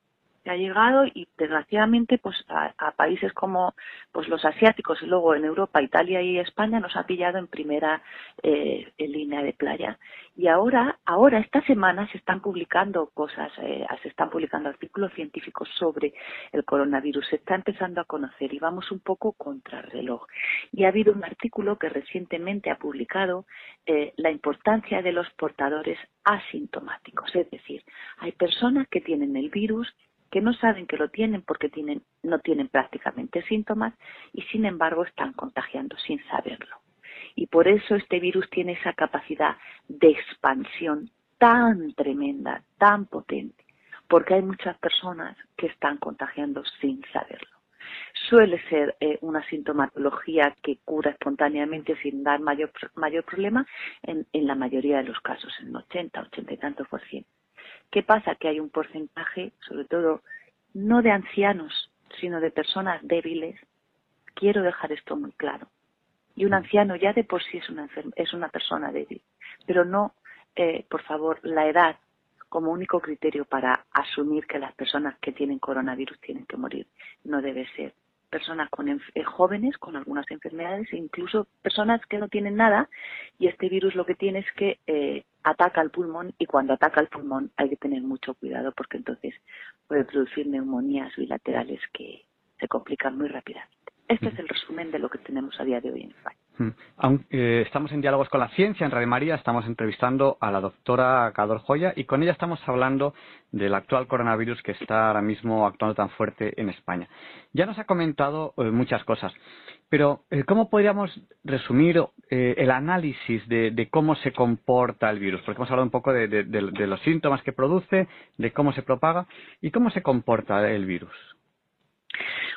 Que ha llegado y desgraciadamente pues a, países como pues los asiáticos y luego en Europa, Italia y España nos ha pillado en primera eh, línea de playa. Y ahora ahora esta semana se están publicando cosas eh, se están publicando artículos científicos sobre el coronavirus. Se está empezando a conocer y vamos un poco contra el reloj. Y ha habido un artículo que recientemente ha publicado eh, la importancia de los portadores asintomáticos. Es decir hay personas que tienen el virus que no saben que lo tienen porque tienen, no tienen prácticamente síntomas y sin embargo están contagiando sin saberlo. Y por eso este virus tiene esa capacidad de expansión tan tremenda, tan potente, porque hay muchas personas que están contagiando sin saberlo. Suele ser eh, una sintomatología que cura espontáneamente sin dar mayor, mayor problema en, en la mayoría de los casos, en 80, 80 y tantos por ciento. ¿Qué pasa? Que hay un porcentaje, sobre todo no de ancianos, sino de personas débiles. Quiero dejar esto muy claro. Y un anciano ya de por sí es una, es una persona débil, pero no, eh, por favor, la edad como único criterio para asumir que las personas que tienen coronavirus tienen que morir. No debe ser personas con eh, jóvenes con algunas enfermedades incluso personas que no tienen nada y este virus lo que tiene es que eh, ataca al pulmón y cuando ataca al pulmón hay que tener mucho cuidado porque entonces puede producir neumonías bilaterales que se complican muy rápidamente. Este es el resumen de lo que tenemos a día de hoy en España. Aunque, eh, estamos en Diálogos con la Ciencia, en Radio María, estamos entrevistando a la doctora Cador Joya y con ella estamos hablando del actual coronavirus que está ahora mismo actuando tan fuerte en España. Ya nos ha comentado eh, muchas cosas, pero eh, ¿cómo podríamos resumir el análisis de, cómo se comporta el virus? Porque hemos hablado un poco de los síntomas que produce, de cómo se propaga y cómo se comporta el virus.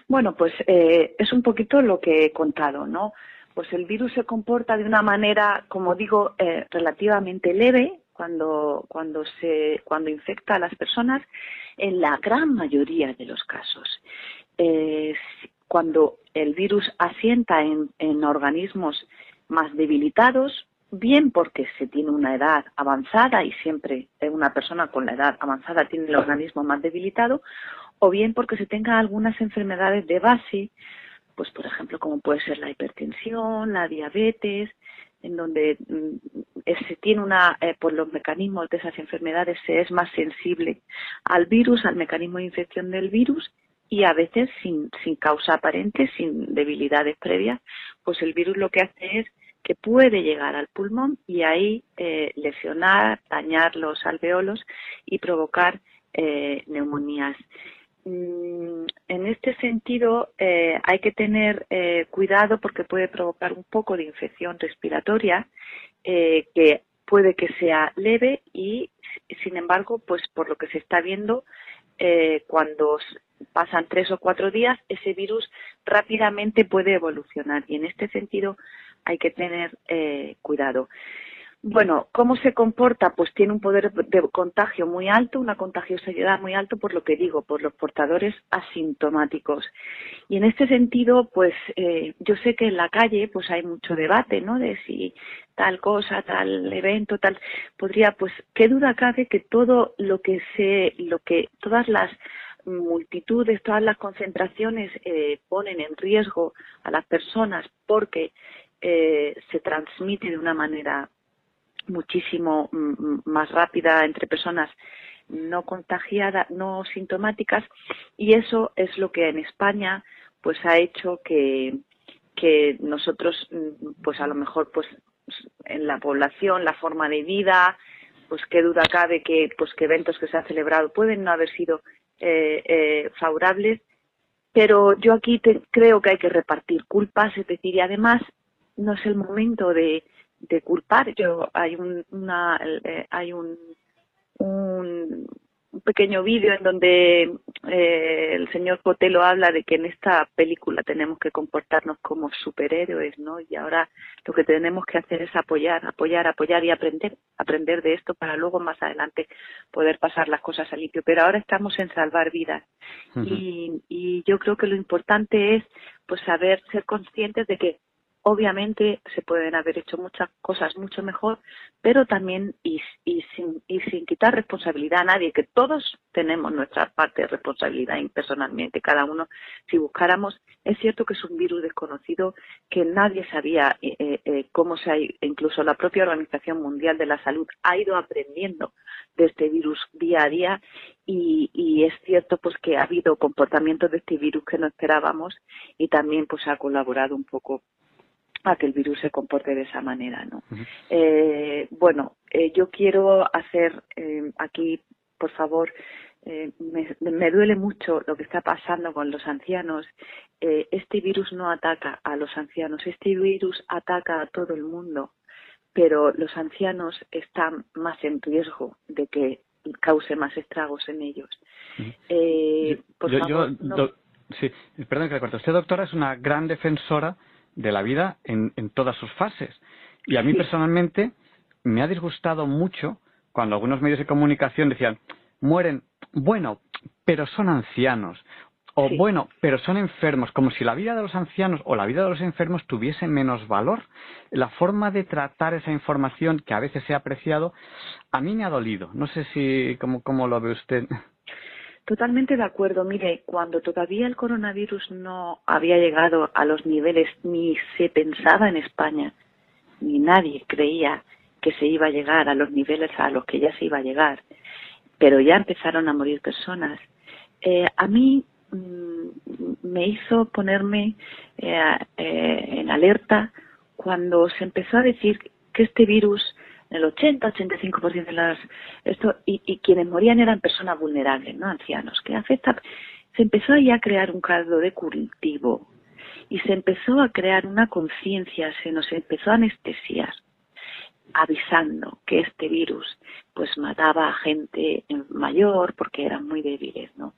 Bueno, pues es un poquito lo que he contado, ¿no? Pues el virus se comporta de una manera, como digo, eh, relativamente leve cuando, cuando, se, cuando infecta a las personas en la gran mayoría de los casos. cuando el virus asienta en, en organismos más debilitados, bien porque se tiene una edad avanzada y siempre una persona con la edad avanzada tiene el organismo más debilitado, o bien porque se tenga algunas enfermedades de base, pues por ejemplo como puede ser la hipertensión, la diabetes, en donde mm, se tiene una, eh, por los mecanismos de esas enfermedades se es más sensible al virus, al mecanismo de infección del virus y a veces sin, sin causa aparente, sin debilidades previas, pues el virus lo que hace es que puede llegar al pulmón y ahí eh, lesionar, dañar los alveolos y provocar eh, neumonías en este sentido eh, hay que tener eh, cuidado porque puede provocar un poco de infección respiratoria eh, que puede que sea leve y sin embargo pues por lo que se está viendo cuando pasan tres o cuatro días ese virus rápidamente puede evolucionar. Y en este sentido hay que tener cuidado Bueno, ¿cómo se comporta? Pues tiene un poder de contagio muy alto, una contagiosidad muy alta, por lo que digo, por los portadores asintomáticos. Y en este sentido, pues eh, yo sé que en la calle pues hay mucho debate, ¿no? De si tal cosa, tal evento, tal podría, pues qué duda cabe que todo lo que se, lo que todas las multitudes, todas las concentraciones eh, ponen en riesgo a las personas porque eh, se transmite de una manera muchísimo mm, más rápida entre personas no contagiadas, no sintomáticas, y eso es lo que en España pues ha hecho que, nosotros mm, pues a lo mejor pues en la población, la forma de vida, pues qué duda cabe que pues que eventos que se han celebrado pueden no haber sido eh, eh, favorables, pero yo aquí creo que hay que repartir culpas, es decir, y además no es el momento de, de culpar. Yo hay un, una, eh, hay un, un, pequeño vídeo en donde eh, el señor Cotelo habla de que en esta película tenemos que comportarnos como superhéroes, ¿no? Y ahora lo que tenemos que hacer es apoyar, apoyar, apoyar y aprender, aprender de esto para luego más adelante poder pasar las cosas a limpio. Pero ahora estamos en salvar vidas y, y yo creo que lo importante es pues saber ser conscientes de que Obviamente se pueden haber hecho muchas cosas mucho mejor, pero también y, sin, y sin quitar responsabilidad a nadie, que todos tenemos nuestra parte de responsabilidad personalmente, cada uno, si buscáramos, es cierto que es un virus desconocido que nadie sabía eh, eh, eh, cómo se ha, incluso la propia Organización Mundial de la Salud ha ido aprendiendo de este virus día a día y, y, es cierto pues que ha habido comportamientos de este virus que no esperábamos y también pues ha colaborado un poco a que el virus se comporte de esa manera, ¿no? eh, bueno, eh, yo quiero hacer eh, aquí, por favor, eh, me, me, duele mucho lo que está pasando con los ancianos. Este virus no ataca a los ancianos, este virus ataca a todo el mundo, pero los ancianos están más en riesgo de que cause más estragos en ellos. Eh, por yo, favor, yo, no... sí, perdón que le corto. Usted, doctora, es una gran defensora de la vida en, en todas sus fases. Y a mí personalmente me ha disgustado mucho cuando algunos medios de comunicación decían, mueren, bueno, pero son ancianos. O sí. bueno, pero son enfermos, como si la vida de los ancianos o la vida de los enfermos tuviese menos valor. La forma de tratar esa información que a veces se ha apreciado, a mí me ha dolido. No sé si, cómo, cómo lo ve usted. Totalmente de acuerdo. Mire, cuando todavía el coronavirus no había llegado a los niveles ni se pensaba en España, ni nadie creía que se iba a llegar a los niveles a los que ya se iba a llegar, pero ya empezaron a morir personas. Eh, a mí mmm, me hizo ponerme eh, eh, en alerta cuando se empezó a decir que este virus el 80-85% de las esto y, quienes morían eran personas vulnerables, no ancianos, que afecta se empezó ahí a crear un caldo de cultivo y se empezó a crear una conciencia, se nos empezó a anestesiar avisando que este virus pues mataba a gente mayor porque eran muy débiles, ¿no?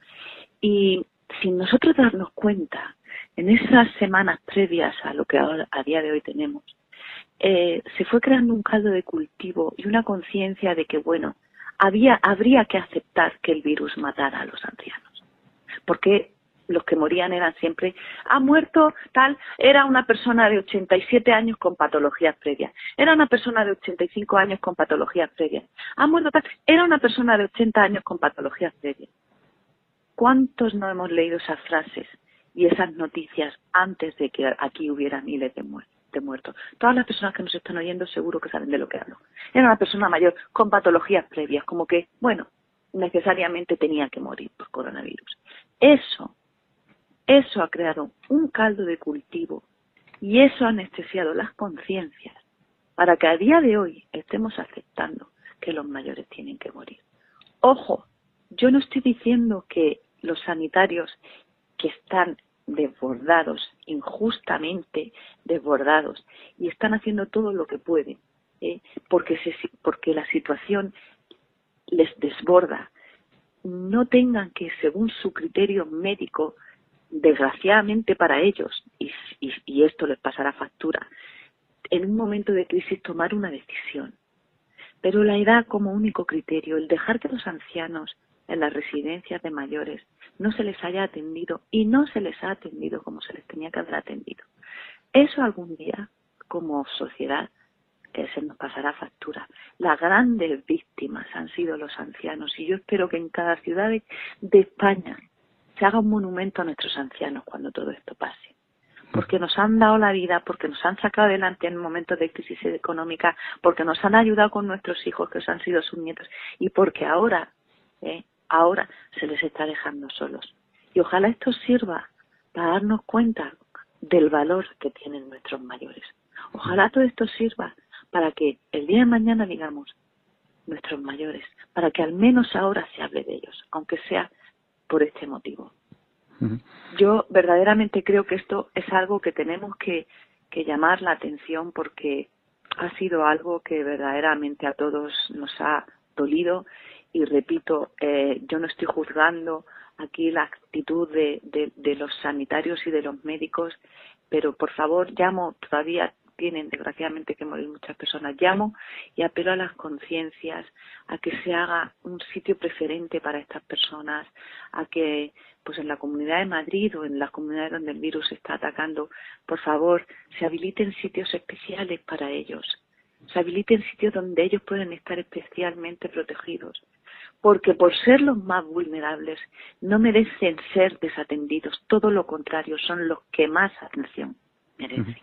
Y sin nosotros darnos cuenta en esas semanas previas a lo que ahora a día de hoy tenemos eh, se fue creando un caldo de cultivo y una conciencia de que, bueno, había, habría que aceptar que el virus matara a los ancianos. Porque los que morían eran siempre, ha muerto tal, era una persona de 87 años con patologías previas, era una persona de 85 años con patologías previas, ha muerto tal, era una persona de 80 años con patologías previas. ¿Cuántos no hemos leído esas frases y esas noticias antes de que aquí hubiera miles de muertos? De muertos. Todas las personas que nos están oyendo seguro que saben de lo que hablo. Era una persona mayor con patologías previas, como que, bueno, necesariamente tenía que morir por coronavirus. Eso, eso ha creado un caldo de cultivo y eso ha anestesiado las conciencias para que a día de hoy estemos aceptando que los mayores tienen que morir. Ojo, yo no estoy diciendo que los sanitarios que están desbordados, injustamente desbordados, y están haciendo todo lo que pueden, ¿eh? porque, se, porque la situación les desborda. No tengan que, según su criterio médico, desgraciadamente para ellos, y, y, y esto les pasará factura, en un momento de crisis tomar una decisión. Pero la edad como único criterio, el dejar que los ancianos en las residencias de mayores no se les haya atendido y no se les ha atendido como se les tenía que haber atendido. Eso algún día, como sociedad, eh, se nos pasará factura. Las grandes víctimas han sido los ancianos y yo espero que en cada ciudad de, España se haga un monumento a nuestros ancianos cuando todo esto pase. Porque nos han dado la vida, porque nos han sacado adelante en momentos de crisis económica, porque nos han ayudado con nuestros hijos que han sido sus nietos y porque ahora, eh, ahora se les está dejando solos. Y ojalá esto sirva para darnos cuenta del valor que tienen nuestros mayores. Ojalá todo esto sirva para que el día de mañana digamos nuestros mayores, para que al menos ahora se hable de ellos, aunque sea por este motivo. Yo verdaderamente creo que esto es algo que tenemos que, que llamar la atención porque ha sido algo que verdaderamente a todos nos ha dolido y repito, eh, yo no estoy juzgando aquí la actitud de, los sanitarios y de los médicos, pero por favor llamo, todavía tienen desgraciadamente que morir muchas personas, llamo y apelo a las conciencias, a que se haga un sitio preferente para estas personas, a que pues en la comunidad de Madrid o en las comunidades donde el virus está atacando, por favor, se habiliten sitios especiales para ellos, se habiliten sitios donde ellos pueden estar especialmente protegidos porque por ser los más vulnerables no merecen ser desatendidos, todo lo contrario, son los que más atención merecen.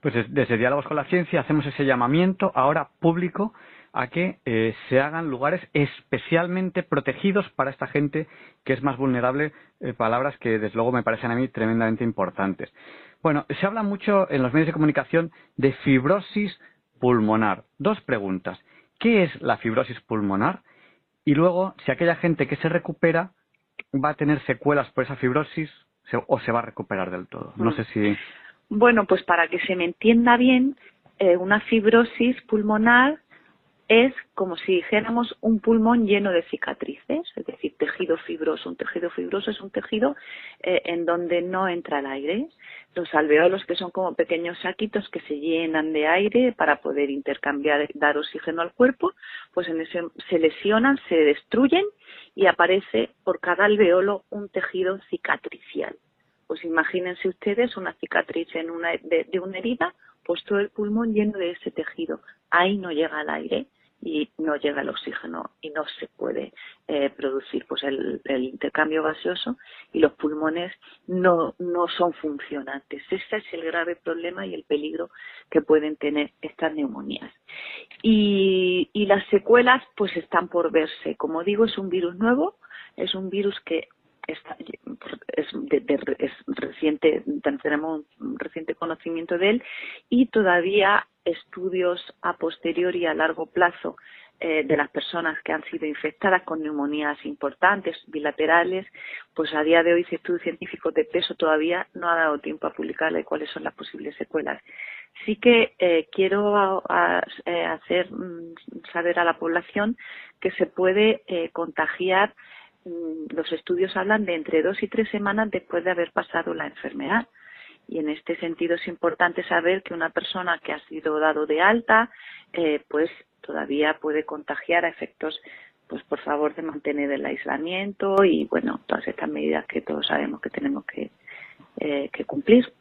Pues desde Diálogos con la Ciencia hacemos ese llamamiento ahora público a que eh, se hagan lugares especialmente protegidos para esta gente que es más vulnerable, eh, palabras que desde luego me parecen a mí tremendamente importantes. Bueno, se habla mucho en los medios de comunicación de fibrosis pulmonar. Dos preguntas. ¿Qué es la fibrosis pulmonar? Y luego, si aquella gente que se recupera va a tener secuelas por esa fibrosis o se va a recuperar del todo. No sé si. Bueno, pues para que se me entienda bien, eh, una fibrosis pulmonar es como si dijéramos un pulmón lleno de cicatrices, es decir, tejido fibroso. Un tejido fibroso es un tejido eh, en donde no entra el aire. Los alveolos, que son como pequeños saquitos que se llenan de aire para poder intercambiar, dar oxígeno al cuerpo, pues en ese se lesionan, se destruyen y aparece por cada alveolo un tejido cicatricial. Pues imagínense ustedes una cicatriz en una, de, de una herida, pues todo el pulmón lleno de ese tejido. Ahí no llega el aire y no llega el oxígeno y no se puede eh, producir pues el, el, intercambio gaseoso y los pulmones no, no son funcionantes. Ese es el grave problema y el peligro que pueden tener estas neumonías. Y, y las secuelas pues están por verse. Como digo, es un virus nuevo, es un virus que Está, es, de, de, es, reciente, tenemos un reciente conocimiento de él y todavía estudios a posteriori a largo plazo eh, de las personas que han sido infectadas con neumonías importantes, bilaterales, pues a día de hoy ese estudio científico de peso todavía no ha dado tiempo a publicarle cuáles son las posibles secuelas. Sí que eh, quiero eh, hacer mm, saber a la población que se puede eh, contagiar los estudios hablan de entre dos y tres semanas después de haber pasado la enfermedad. Y en este sentido es importante saber que una persona que ha sido dado de alta, eh, pues todavía puede contagiar a efectos, pues por favor de mantener el aislamiento y bueno, todas estas medidas que todos sabemos que tenemos que, eh, que cumplir.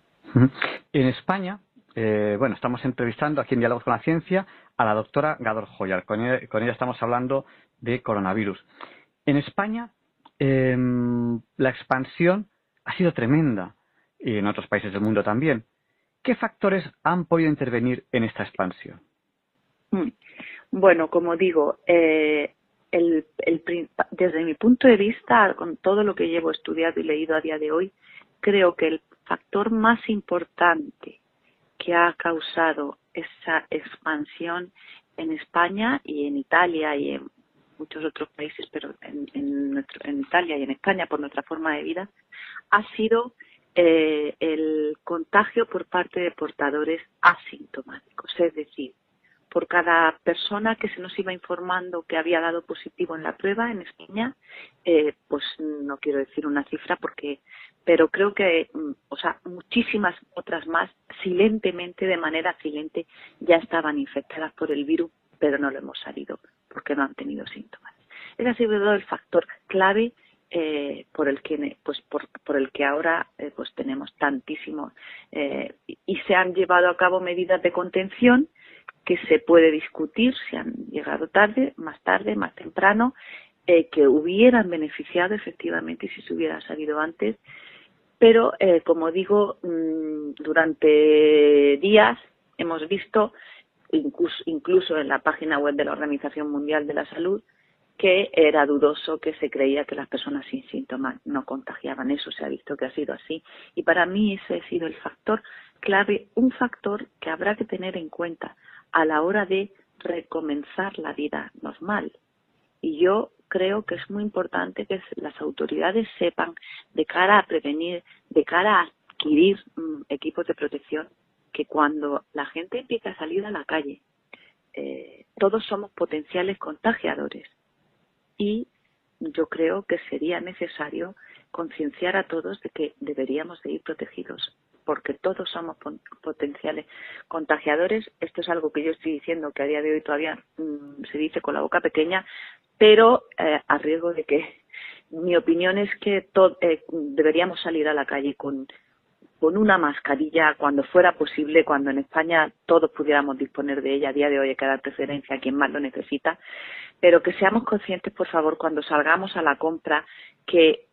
En España, eh, bueno, estamos entrevistando aquí en Diálogos con la Ciencia a la doctora Gador Joyar. Con ella, con ella estamos hablando de coronavirus. En España, eh, la expansión ha sido tremenda y en otros países del mundo también. ¿Qué factores han podido intervenir en esta expansión? Bueno, como digo, eh, el, el, desde mi punto de vista, con todo lo que llevo estudiado y leído a día de hoy, creo que el factor más importante que ha causado esa expansión en España y en Italia y en muchos otros países, pero en, en, nuestro, en Italia y en España por nuestra forma de vida, ha sido eh, el contagio por parte de portadores asintomáticos, es decir, por cada persona que se nos iba informando que había dado positivo en la prueba en España, eh, pues no quiero decir una cifra porque, pero creo que, mm, o sea, muchísimas otras más silentemente, de manera silente, ya estaban infectadas por el virus pero no lo hemos salido porque no han tenido síntomas. Ese ha sido el factor clave eh, por el que pues por, por el que ahora eh, pues tenemos tantísimo eh, y se han llevado a cabo medidas de contención que se puede discutir si han llegado tarde, más tarde, más temprano, eh, que hubieran beneficiado efectivamente si se hubiera salido antes. Pero, como digo, mm, durante días hemos visto, incluso, incluso en la página web de la Organización Mundial de la Salud, que era dudoso que se creía que las personas sin síntomas no contagiaban. Eso se ha visto que ha sido así. Y para mí ese ha sido el factor clave, un factor que habrá que tener en cuenta a la hora de recomenzar la vida normal. Y yo creo que es muy importante que las autoridades sepan de cara a prevenir, de cara a adquirir mm, equipos de protección, que cuando la gente empieza a salir a la calle, eh, todos somos potenciales contagiadores. Y yo creo que sería necesario concienciar a todos de que deberíamos de ir protegidos porque todos somos potenciales contagiadores. Esto es algo que yo estoy diciendo que a día de hoy todavía mm, se dice con la boca pequeña, pero eh, a riesgo de que mi opinión es que eh, deberíamos salir a la calle con, con una mascarilla cuando fuera posible, cuando en España todos pudiéramos disponer de ella. A día de hoy hay que dar preferencia a quien más lo necesita, pero que seamos conscientes, por favor, cuando salgamos a la compra, que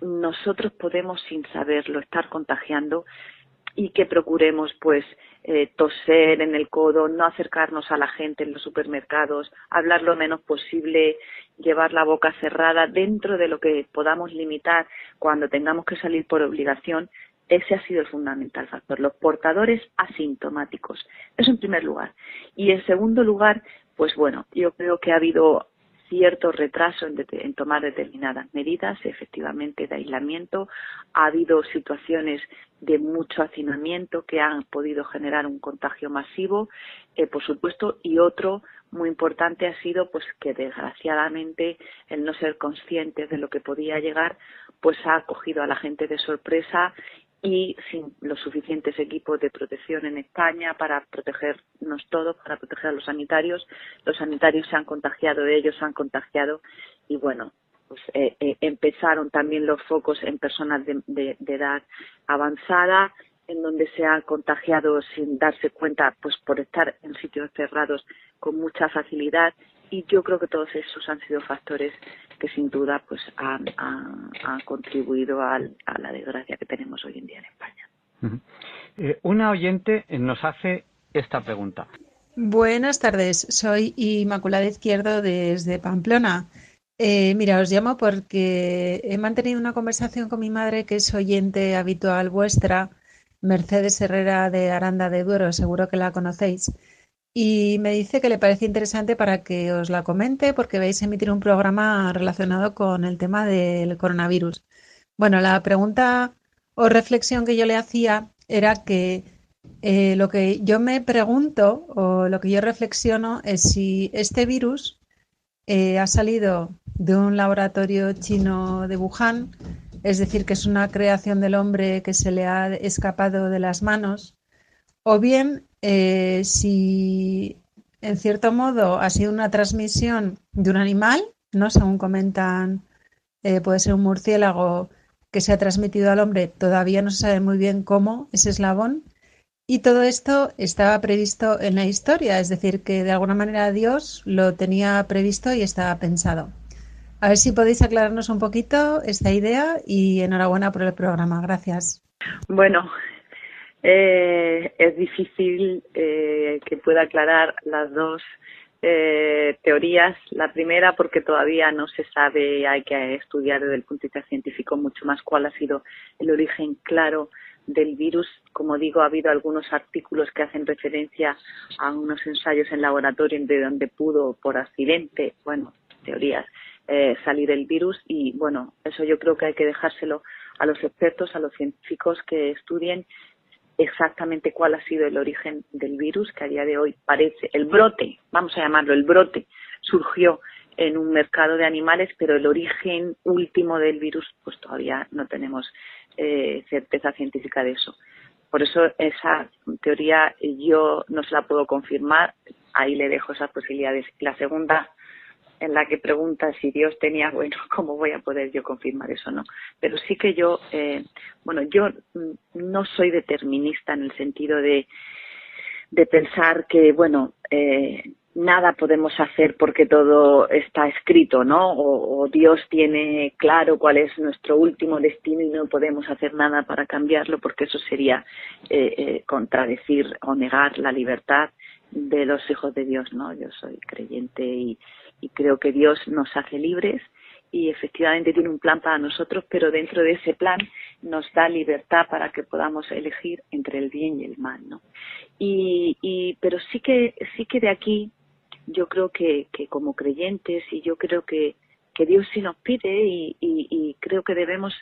nosotros podemos, sin saberlo, estar contagiando y que procuremos pues eh, toser en el codo, no acercarnos a la gente en los supermercados, hablar lo menos posible, llevar la boca cerrada dentro de lo que podamos limitar cuando tengamos que salir por obligación. Ese ha sido el fundamental factor. Los portadores asintomáticos. Eso en primer lugar. Y en segundo lugar, pues bueno, yo creo que ha habido cierto retraso en, tomar determinadas medidas, efectivamente, de aislamiento. Ha habido situaciones de mucho hacinamiento que han podido generar un contagio masivo, eh, por supuesto, y otro muy importante ha sido pues que desgraciadamente el no ser conscientes de lo que podía llegar pues ha cogido a la gente de sorpresa y sin los suficientes equipos de protección en España para protegernos todos, para proteger a los sanitarios. Los sanitarios se han contagiado, ellos se han contagiado y bueno, pues eh, eh, empezaron también los focos en personas de, de, edad avanzada, en donde se han contagiado sin darse cuenta, pues por estar en sitios cerrados con mucha facilidad y yo creo que todos esos han sido factores que sin duda pues han, contribuido a la desgracia que tenemos hoy en día en España. Eh, una oyente nos hace esta pregunta. Buenas tardes, soy Inmaculada Izquierdo desde Pamplona. Eh, mira, os llamo porque he mantenido una conversación con mi madre, que es oyente habitual vuestra, Mercedes Herrera de Aranda de Duero, seguro que la conocéis y me dice que le parece interesante para que os la comente porque vais a emitir un programa relacionado con el tema del coronavirus. Bueno, la pregunta o reflexión que yo le hacía era que eh, lo que yo me pregunto o lo que yo reflexiono es si este virus eh, ha salido de un laboratorio chino de Wuhan, es decir, que es una creación del hombre que se le ha escapado de las manos, o bien eh, si en cierto modo ha sido una transmisión de un animal, ¿no? Según comentan, eh, puede ser un murciélago que se ha transmitido al hombre, todavía no se sabe muy bien cómo ese eslabón. Y todo esto estaba previsto en la historia, es decir, que de alguna manera Dios lo tenía previsto y estaba pensado. A ver si podéis aclararnos un poquito esta idea y enhorabuena por el programa. Gracias. Bueno, eh, es difícil eh, que pueda aclarar las dos eh, teorías. La primera, porque todavía no se sabe, hay que estudiar desde el punto de vista científico mucho más cuál ha sido el origen claro del virus. Como digo, ha habido algunos artículos que hacen referencia a unos ensayos en laboratorio de donde pudo, por accidente, bueno, teorías, eh, salir el virus y, bueno, eso yo creo que hay que dejárselo a los expertos, a los científicos que estudien exactamente cuál ha sido el origen del virus, que a día de hoy parece, el brote, vamos a llamarlo, el brote surgió en un mercado de animales, pero el origen último del virus, pues todavía no tenemos eh, certeza científica de eso. Por eso esa teoría yo no se la puedo confirmar. ahí le dejo esas posibilidades. La segunda, en la que pregunta si Dios tenía, bueno, ¿cómo voy a poder yo confirmar eso? No. Pero sí que yo, eh, bueno, yo no soy determinista en el sentido de, de pensar que, bueno, eh, nada podemos hacer porque todo está escrito, ¿no? O, Dios tiene claro cuál es nuestro último destino y no podemos hacer nada para cambiarlo porque eso sería eh, eh, contradecir o negar la libertad de los hijos de Dios, ¿no? Yo soy creyente y, y creo que Dios nos hace libres y efectivamente tiene un plan para nosotros, pero dentro de ese plan nos da libertad para que podamos elegir entre el bien y el mal, ¿no? Y, y pero sí que sí que de aquí yo creo que, que como creyentes y yo creo que, que Dios sí nos pide y, y, creo que debemos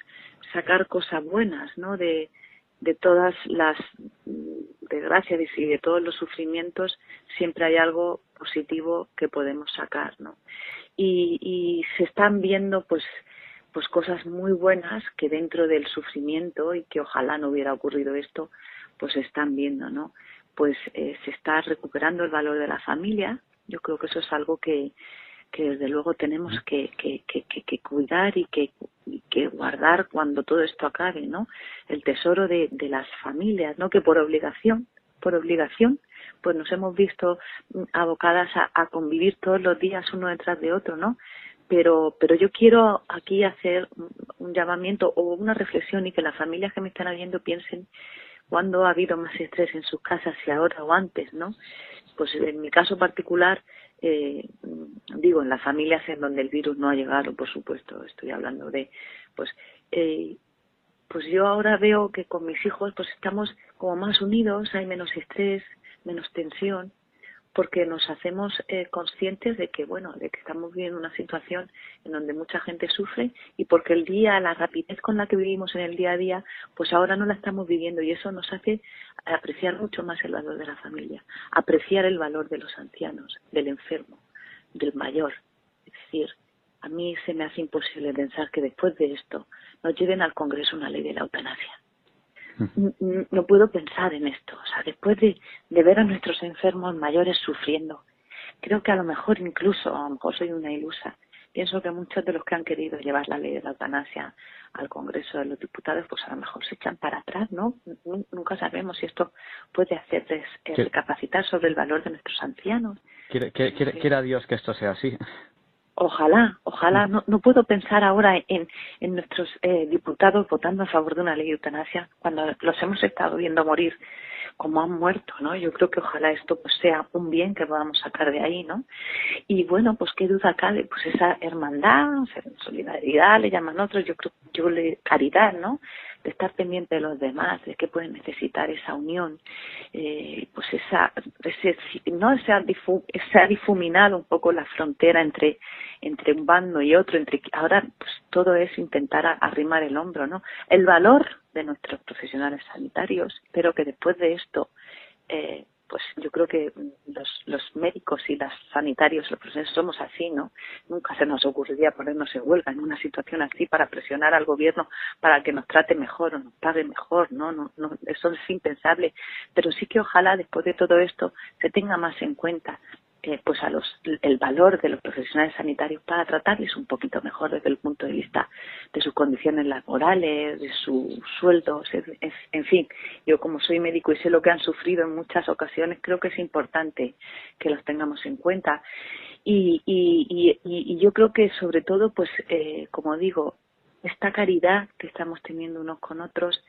sacar cosas buenas, ¿no? De, de todas las desgracias y de todos los sufrimientos siempre hay algo positivo que podemos sacar, ¿no? Y, y se están viendo pues pues cosas muy buenas que dentro del sufrimiento y que ojalá no hubiera ocurrido esto pues se están viendo, ¿no? Pues eh, se está recuperando el valor de la familia, yo creo que eso es algo que, que desde luego tenemos que, que, que, que cuidar y que, que guardar cuando todo esto acabe, ¿no? El tesoro de, las familias, ¿no? Que por obligación, por obligación, pues nos hemos visto abocadas a, a convivir todos los días uno detrás de otro, ¿no? Pero, pero yo quiero aquí hacer un llamamiento o una reflexión y que las familias que me están oyendo piensen cuándo ha habido más estrés en sus casas, si ahora o antes, ¿no? Pues en mi caso particular, eh, digo, en las familias en donde el virus no ha llegado, por supuesto, estoy hablando de, pues, eh, pues yo ahora veo que con mis hijos, pues estamos como más unidos, hay menos estrés, menos tensión, porque nos hacemos eh, conscientes de que bueno de que estamos viviendo una situación en donde mucha gente sufre y porque el día la rapidez con la que vivimos en el día a día pues ahora no la estamos viviendo y eso nos hace apreciar mucho más el valor de la familia apreciar el valor de los ancianos del enfermo del mayor. Es decir a mí se me hace imposible pensar que después de esto nos lleven al Congreso una ley de la eutanasia no puedo pensar en esto. O sea, después de, de ver a nuestros enfermos mayores sufriendo, creo que a lo mejor incluso, a lo mejor soy una ilusa, pienso que muchos de los que han querido llevar la ley de la eutanasia al Congreso de los Diputados, pues a lo mejor se echan para atrás, ¿no? Nunca sabemos si esto puede hacerles eh, recapacitar sobre el valor de nuestros ancianos. Quiera Dios que esto sea así. Ojalá, ojalá. No, no puedo pensar ahora en, en nuestros eh, diputados votando a favor de una ley de eutanasia cuando los hemos estado viendo morir como han muerto, ¿no? Yo creo que ojalá esto pues sea un bien que podamos sacar de ahí, ¿no? Y bueno, pues qué duda cabe, pues esa hermandad, solidaridad, le llaman otros, yo creo, yo le caridad, ¿no? De estar pendiente de los demás, de que pueden necesitar esa unión, eh, pues esa, ese, no se ha, se ha difuminado un poco la frontera entre, entre un bando y otro, entre ahora pues todo es intentar arrimar el hombro, ¿no? El valor de nuestros profesionales sanitarios, pero que después de esto eh, pues yo creo que los, los médicos y las sanitarios, los profesores somos así, ¿no? Nunca se nos ocurriría ponernos en huelga en una situación así para presionar al gobierno para que nos trate mejor o nos pague mejor, ¿no? no, no eso es impensable. Pero sí que ojalá después de todo esto se tenga más en cuenta pues a los el valor de los profesionales sanitarios para tratarles un poquito mejor desde el punto de vista de sus condiciones laborales, de sus sueldos, en, fin, yo como soy médico y sé lo que han sufrido en muchas ocasiones, creo que es importante que los tengamos en cuenta. Y, y, y, y yo creo que sobre todo, pues eh, como digo, esta caridad que estamos teniendo unos con otros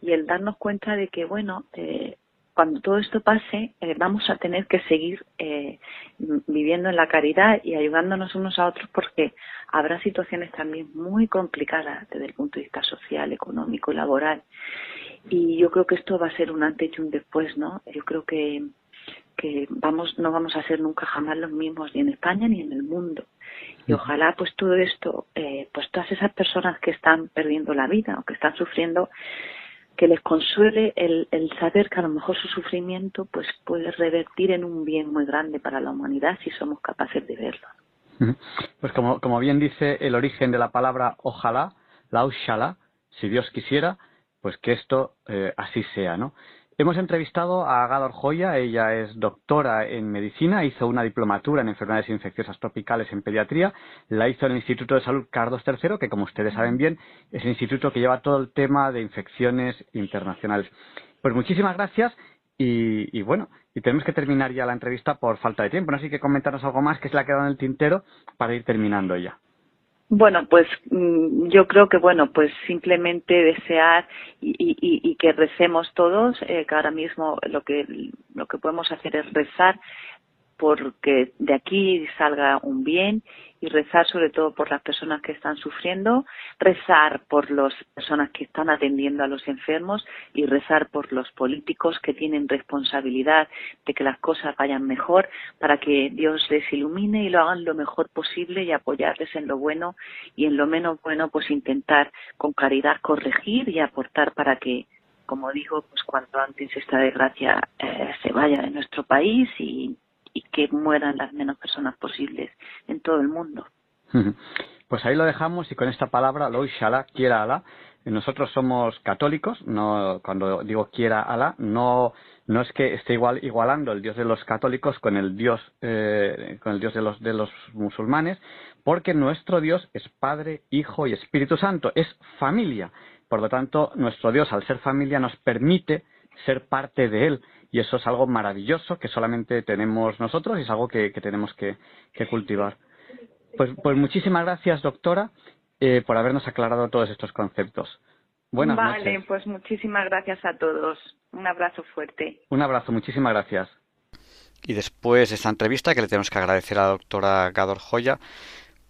y el darnos cuenta de que, bueno, eh, cuando todo esto pase, eh, vamos a tener que seguir eh, viviendo en la caridad y ayudándonos unos a otros porque habrá situaciones también muy complicadas desde el punto de vista social, económico y laboral. Y yo creo que esto va a ser un antes y un después, ¿no? Yo creo que, que vamos, no vamos a ser nunca jamás los mismos, ni en España ni en el mundo. Y ojalá pues todo esto, eh, pues todas esas personas que están perdiendo la vida o que están sufriendo, que les consuele el, el, saber que a lo mejor su sufrimiento pues puede revertir en un bien muy grande para la humanidad si somos capaces de verlo. Pues como, bien dice el origen de la palabra ojalá, la ushala, si Dios quisiera, pues que esto eh, así sea, ¿no? Hemos entrevistado a Gador Joya, ella es doctora en medicina, hizo una diplomatura en enfermedades infecciosas tropicales en pediatría, la hizo en el Instituto de Salud Carlos III, que como ustedes saben bien es el instituto que lleva todo el tema de infecciones internacionales. Pues muchísimas gracias y, bueno, y tenemos que terminar ya la entrevista por falta de tiempo. No si que comentarnos algo más que se le ha quedado en el tintero para ir terminando ya. Bueno, pues mm, yo creo que, bueno, pues simplemente desear y, y- que recemos todos, eh, que ahora mismo lo que, lo que podemos hacer es rezar porque de aquí salga un bien y rezar sobre todo por las personas que están sufriendo, rezar por las personas que están atendiendo a los enfermos y rezar por los políticos que tienen responsabilidad de que las cosas vayan mejor para que Dios les ilumine y lo hagan lo mejor posible y apoyarles en lo bueno y en lo menos bueno pues intentar con caridad corregir y aportar para que como digo pues cuanto antes esta desgracia eh, se vaya de nuestro país y y que mueran las menos personas posibles en todo el mundo. Pues ahí lo dejamos y con esta palabra, lo inshallah, quiera Alá. Nosotros somos católicos, no, cuando digo quiera Alá, no, no es que esté igual, igualando el Dios de los católicos con el Dios, eh, con el Dios de los, de los musulmanes, porque nuestro Dios es Padre, Hijo y Espíritu Santo, es familia. Por lo tanto, nuestro Dios, al ser familia, nos permite ser parte de Él. Y eso es algo maravilloso que solamente tenemos nosotros y es algo que, que tenemos que, que cultivar. Pues, pues muchísimas gracias, doctora, eh, por habernos aclarado todos estos conceptos. Buenas vale, noches. pues muchísimas gracias a todos. Un abrazo fuerte. Un abrazo, muchísimas gracias. Y después de esta entrevista que le tenemos que agradecer a la doctora Gador Joya,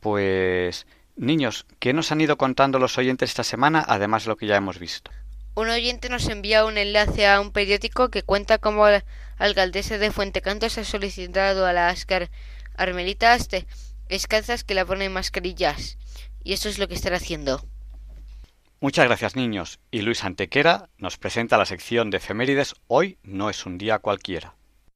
pues niños, ¿qué nos han ido contando los oyentes esta semana, además de lo que ya hemos visto? Un oyente nos envía un enlace a un periódico que cuenta cómo la alcaldesa de Fuentecantos ha solicitado a las car- carmelitas de- que la ponen mascarillas. Y eso es lo que están haciendo. Muchas gracias niños. Y Luis Antequera nos presenta la sección de efemérides Hoy no es un día cualquiera.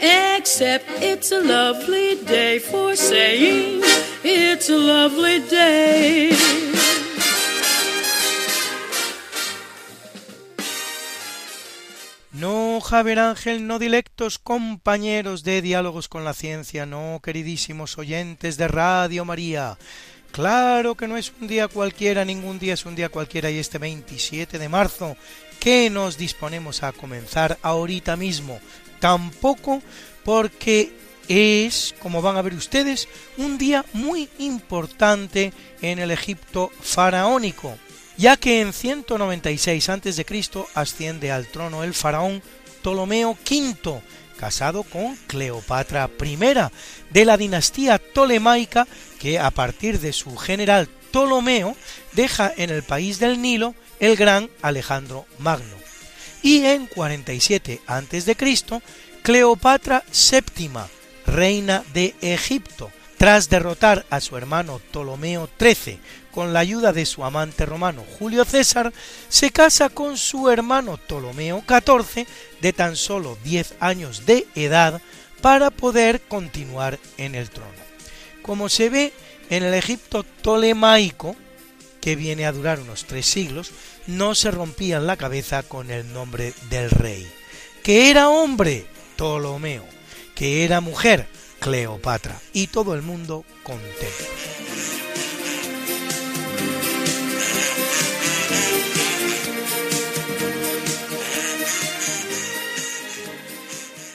Except it's a lovely day for saying it's a lovely day. No, Javier Ángel, no dilectos compañeros de Diálogos con la Ciencia, no, queridísimos oyentes de Radio María. Claro que no es un día cualquiera, ningún día es un día cualquiera y este 27 de marzo que nos disponemos a comenzar ahorita mismo. Tampoco porque es, como van a ver ustedes, un día muy importante en el Egipto faraónico, ya que en 196 a.C. asciende al trono el faraón Ptolomeo V, casado con Cleopatra I, de la dinastía tolemaica que a partir de su general Ptolomeo deja en el país del Nilo el gran Alejandro Magno. Y en 47 a.C., Cleopatra VII, reina de Egipto, tras derrotar a su hermano Ptolomeo XIII con la ayuda de su amante romano Julio César, se casa con su hermano Ptolomeo XIV de tan solo 10 años de edad para poder continuar en el trono. Como se ve en el Egipto tolemaico, que viene a durar unos tres siglos, no se rompían la cabeza con el nombre del rey. Que era hombre, Ptolomeo, que era mujer, Cleopatra, y todo el mundo contento.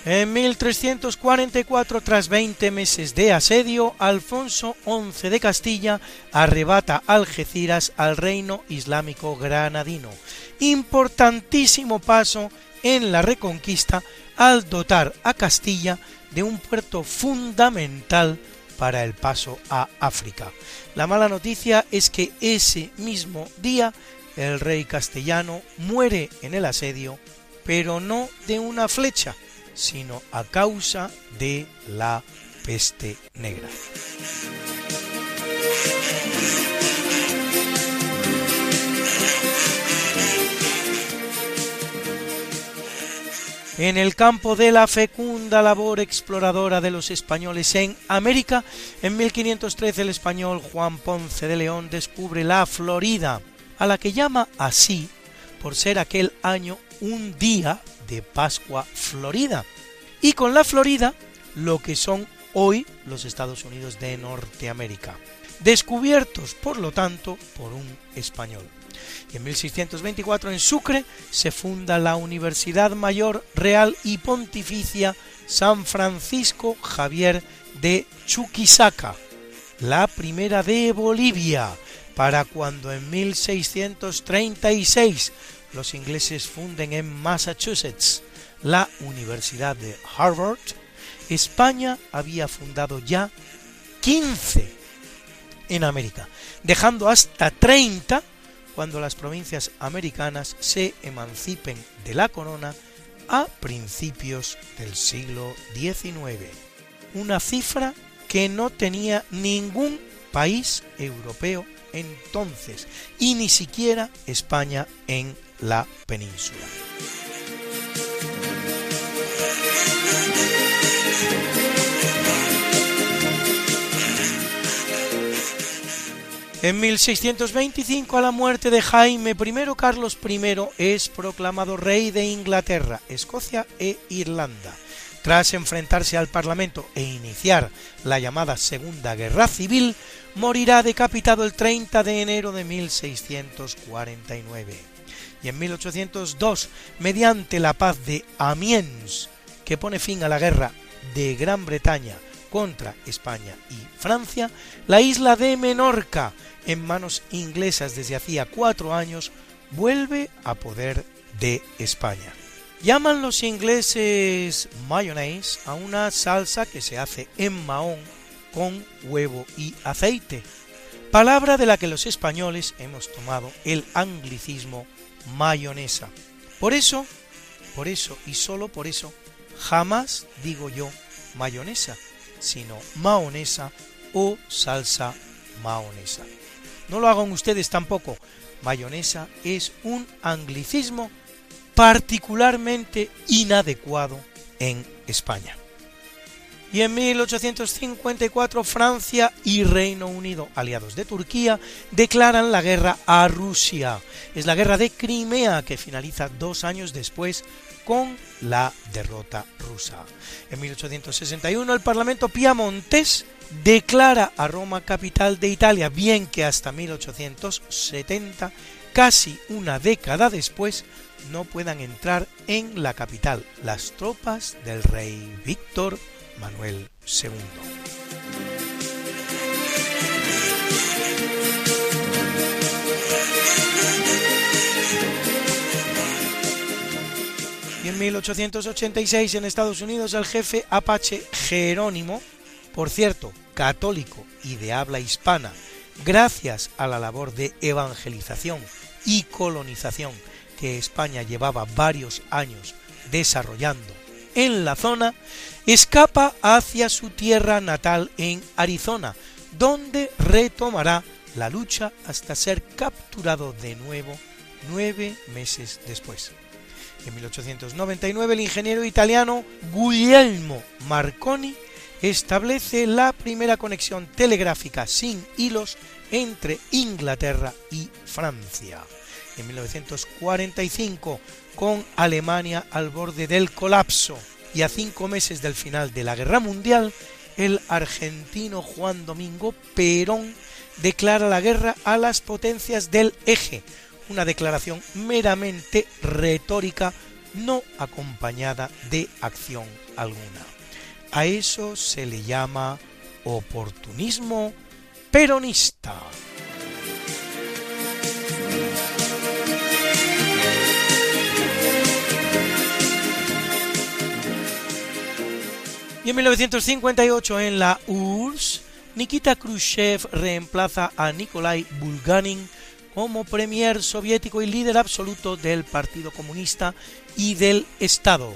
En 1344, tras 20 meses de asedio, Alfonso XI de Castilla arrebata Algeciras al reino islámico granadino. Importantísimo paso en la reconquista al dotar a Castilla de un puerto fundamental para el paso a África. La mala noticia es que ese mismo día el rey castellano muere en el asedio, pero no de una flecha, sino a causa de la peste negra. En el campo de la fecunda labor exploradora de los españoles en América, en 1513 el español Juan Ponce de León descubre la Florida, a la que llama así por ser aquel año un día de Pascua Florida, y con la Florida lo que son hoy los Estados Unidos de Norteamérica, descubiertos por lo tanto por un español. Y en 1624 en Sucre se funda la Universidad Mayor Real y Pontificia San Francisco Javier de Chuquisaca, la primera de Bolivia, para cuando en 1636 los ingleses funden en Massachusetts la Universidad de Harvard, España había fundado ya 15 en América, dejando hasta 30 cuando las provincias americanas se emancipen de la corona a principios del siglo XIX. Una cifra que no tenía ningún país europeo entonces y ni siquiera España en la península. En 1625, a la muerte de Jaime I, Carlos I es proclamado rey de Inglaterra, Escocia e Irlanda. Tras enfrentarse al Parlamento e iniciar la llamada Segunda Guerra Civil, morirá decapitado el 30 de enero de 1649. Y en 1802, mediante la paz de Amiens, que pone fin a la guerra de Gran Bretaña contra España y Francia, la isla de Menorca, en manos inglesas desde hacía cuatro años, vuelve a poder de España. Llaman los ingleses mayonnaise a una salsa que se hace en Mahón con huevo y aceite, palabra de la que los españoles hemos tomado el anglicismo mayonesa. Por eso, por eso y solo por eso, jamás digo yo mayonesa, sino maonesa o salsa maonesa. No lo hagan ustedes tampoco. Mayonesa es un anglicismo particularmente inadecuado en España. Y en 1854 Francia y Reino Unido, aliados de Turquía, declaran la guerra a Rusia. Es la guerra de Crimea que finaliza dos años después con la derrota rusa. En 1861 el Parlamento piamontés declara a Roma capital de Italia, bien que hasta 1870, casi una década después, no puedan entrar en la capital las tropas del rey Víctor Manuel II. Y en 1886 en Estados Unidos el jefe apache Jerónimo, por cierto, católico y de habla hispana, gracias a la labor de evangelización y colonización que España llevaba varios años desarrollando en la zona, escapa hacia su tierra natal en Arizona, donde retomará la lucha hasta ser capturado de nuevo nueve meses después. En 1899 el ingeniero italiano Guglielmo Marconi establece la primera conexión telegráfica sin hilos entre Inglaterra y Francia. En 1945, con Alemania al borde del colapso y a cinco meses del final de la Guerra Mundial, el argentino Juan Domingo Perón declara la guerra a las potencias del eje, una declaración meramente retórica no acompañada de acción alguna. A eso se le llama oportunismo peronista. Y en 1958 en la URSS, Nikita Khrushchev reemplaza a Nikolai Bulganin como premier soviético y líder absoluto del Partido Comunista y del Estado.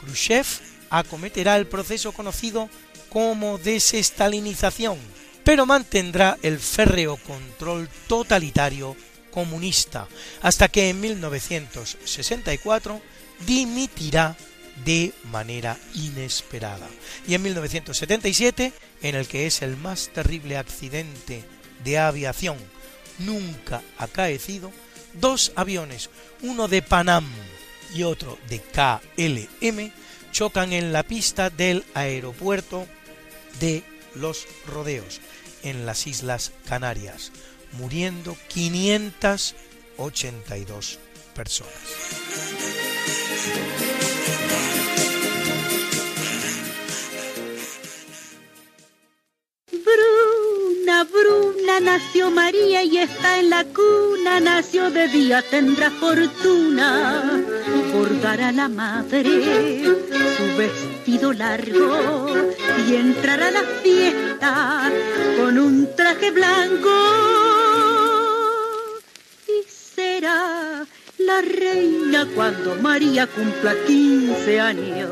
Khrushchev acometerá el proceso conocido como desestalinización, pero mantendrá el férreo control totalitario comunista hasta que en 1964 dimitirá de manera inesperada. Y en 1977, en el que es el más terrible accidente de aviación nunca acaecido, dos aviones, uno de Panam y otro de KLM, chocan en la pista del aeropuerto de Los Rodeos, en las Islas Canarias, muriendo 582 personas. Bruna, Bruna, nació María y está en la cuna, nació de día, tendrá fortuna, bordará la madre su vestido largo y entrará a la fiesta con un traje blanco la reina cuando María cumpla 15 años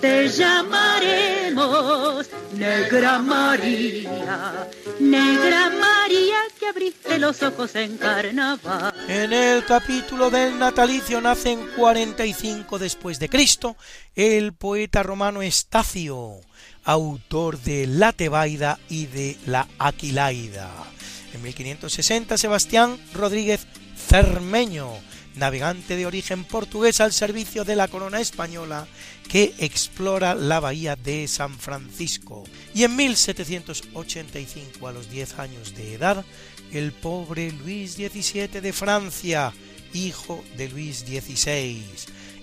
te llamaremos Negra María, Negra María que abriste los ojos en carnaval. En el capítulo del natalicio nace en 45 después de Cristo el poeta romano Estacio, autor de La Tebaida y de La Aquilaida. En 1560 Sebastián Rodríguez Cermeño, navegante de origen portugués al servicio de la corona española que explora la bahía de San Francisco. Y en 1785, a los 10 años de edad, el pobre Luis XVII de Francia, hijo de Luis XVI,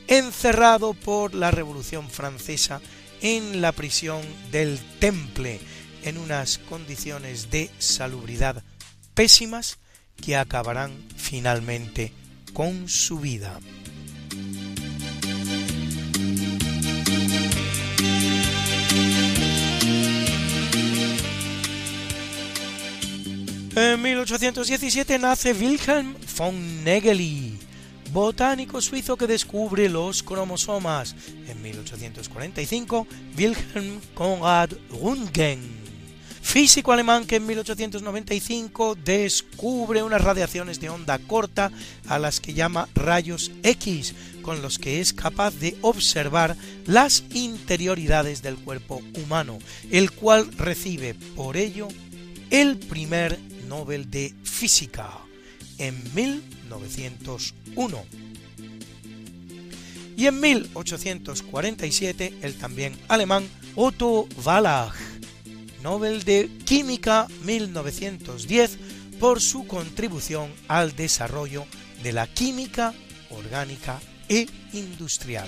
encerrado por la Revolución Francesa en la prisión del Temple, en unas condiciones de salubridad pésimas que acabarán finalmente con su vida. En 1817 nace Wilhelm von Negeli, botánico suizo que descubre los cromosomas. En 1845, Wilhelm Conrad Röntgen, físico alemán que en 1895 descubre unas radiaciones de onda corta a las que llama rayos X, con los que es capaz de observar las interioridades del cuerpo humano, el cual recibe por ello el primer Nobel de Física en 1901. Y en 1847 el también alemán Otto Wallach, Nobel de Química 1910 por su contribución al desarrollo de la química orgánica e industrial.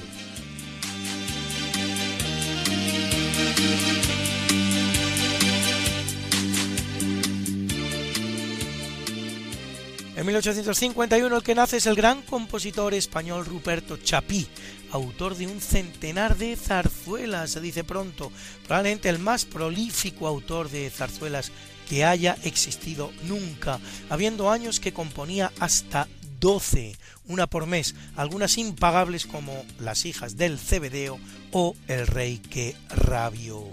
En 1851 el que nace es el gran compositor español Ruperto Chapí, autor de un centenar de zarzuelas, se dice pronto, probablemente el más prolífico autor de zarzuelas que haya existido nunca, habiendo años que componía hasta 12, una por mes, algunas impagables como Las hijas del Cebedeo o El rey que rabió.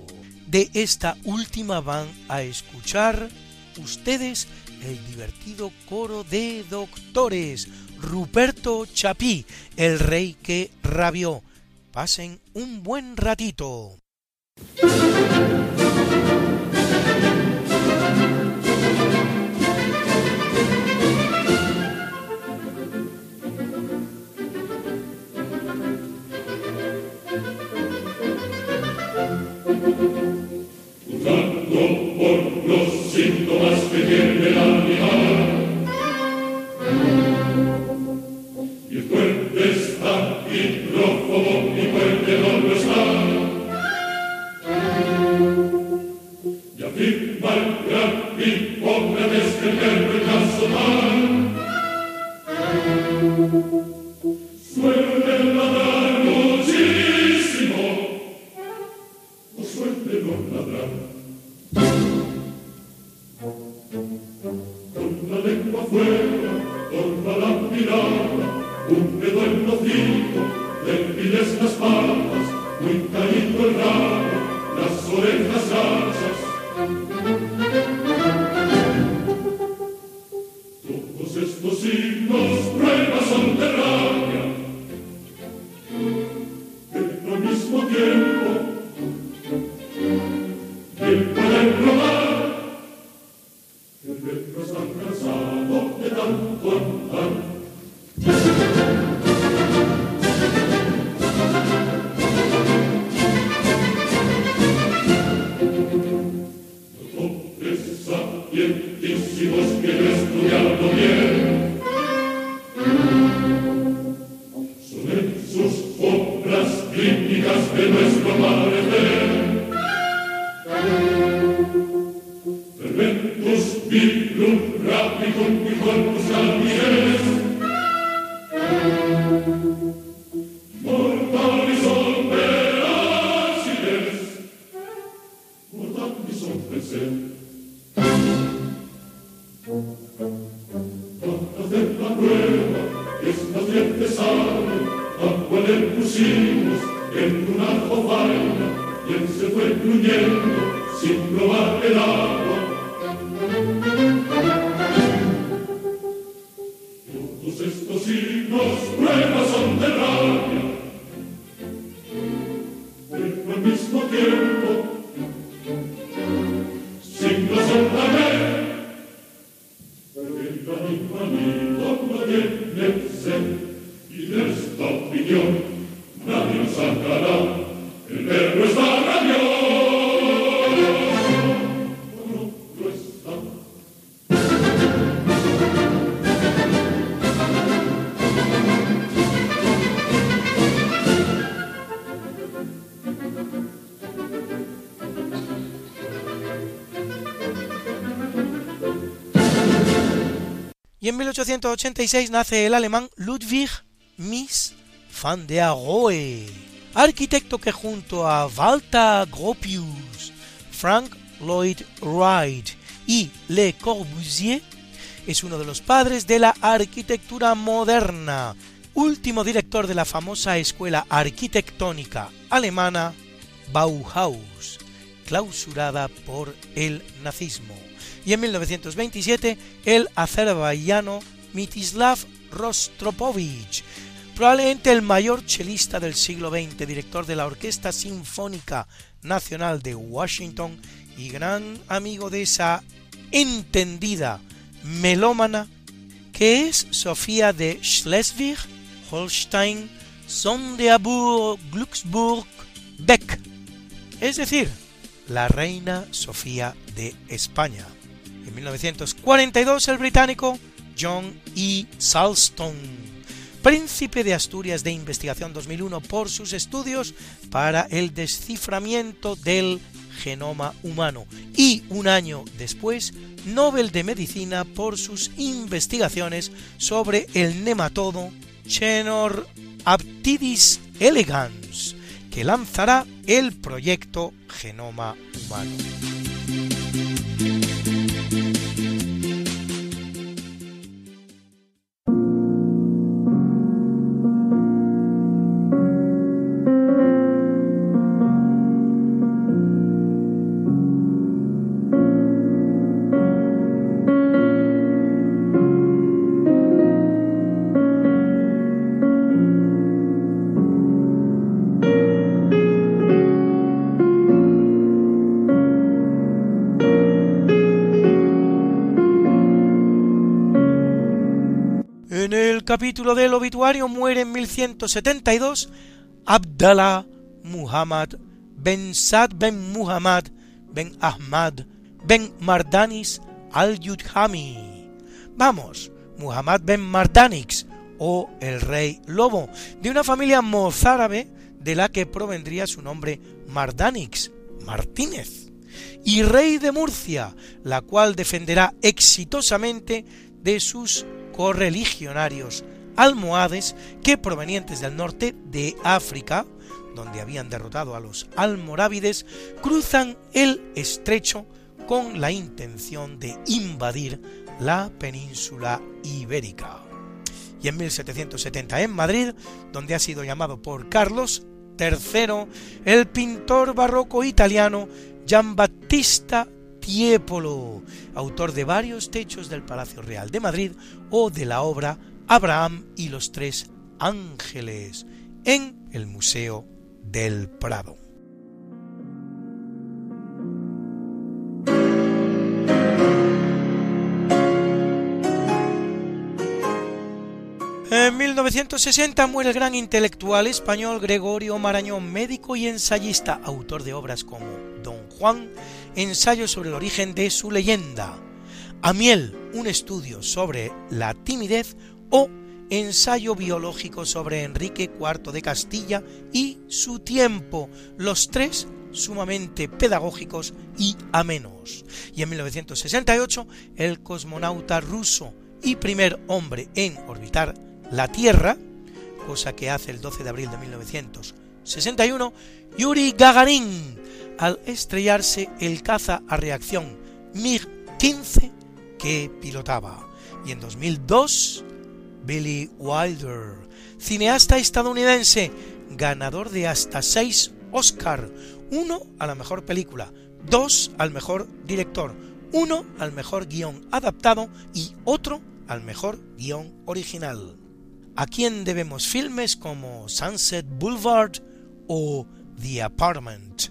De esta última van a escuchar ustedes el divertido coro de doctores, Ruperto Chapí, el rey que rabió. Pasen un buen ratito. Síntomas que tiene 1886 nace el alemán Ludwig Mies van der Rohe, arquitecto que junto a Walter Gropius, Frank Lloyd Wright y Le Corbusier es uno de los padres de la arquitectura moderna, último director de la famosa escuela arquitectónica alemana Bauhaus, clausurada por el nazismo y en 1927 el azerbaiyano Mitislav Rostropovich, probablemente el mayor chelista del siglo XX, director de la Orquesta Sinfónica Nacional de Washington y gran amigo de esa entendida melómana que es Sofía de Schleswig, Holstein, Sonderburg, Glücksburg, Beck, es decir, la reina Sofía de España. En 1942 el británico John E. Salston, príncipe de Asturias de Investigación 2001 por sus estudios para el desciframiento del genoma humano y un año después Nobel de Medicina por sus investigaciones sobre el nematodo Chenor aptidis elegans, que lanzará el proyecto Genoma Humano. Capítulo del obituario muere en 1172 Abdallah Muhammad ben Sad ben Muhammad ben Ahmad ben Mardanis al-Yudhami. Vamos, Muhammad ben Mardanix o el rey lobo, de una familia mozárabe de la que provendría su nombre Mardanix, Martínez, y rey de Murcia, la cual defenderá exitosamente de sus correligionarios almohades que provenientes del norte de África, donde habían derrotado a los almorávides, cruzan el estrecho con la intención de invadir la península ibérica. Y en 1770 en Madrid, donde ha sido llamado por Carlos III, el pintor barroco italiano Giambattista Tiepolo, autor de varios techos del Palacio Real de Madrid o de la obra Abraham y los tres ángeles en el Museo del Prado. En 1960 muere el gran intelectual español Gregorio Marañón, médico y ensayista, autor de obras como Don Juan, ensayo sobre el origen de su leyenda, Amiel, un estudio sobre la timidez o ensayo biológico sobre Enrique IV de Castilla y su tiempo, los tres sumamente pedagógicos y amenos. Y en 1968, el cosmonauta ruso y primer hombre en orbitar la Tierra, cosa que hace el 12 de abril de 1961, Yuri Gagarin, al estrellarse el caza a reacción MiG-15 que pilotaba. Y en 2002, Billy Wilder, cineasta estadounidense, ganador de hasta seis Oscar, uno a la mejor película, dos al mejor director, uno al mejor guion adaptado y otro al mejor guion original. A quien debemos filmes como Sunset Boulevard o The Apartment.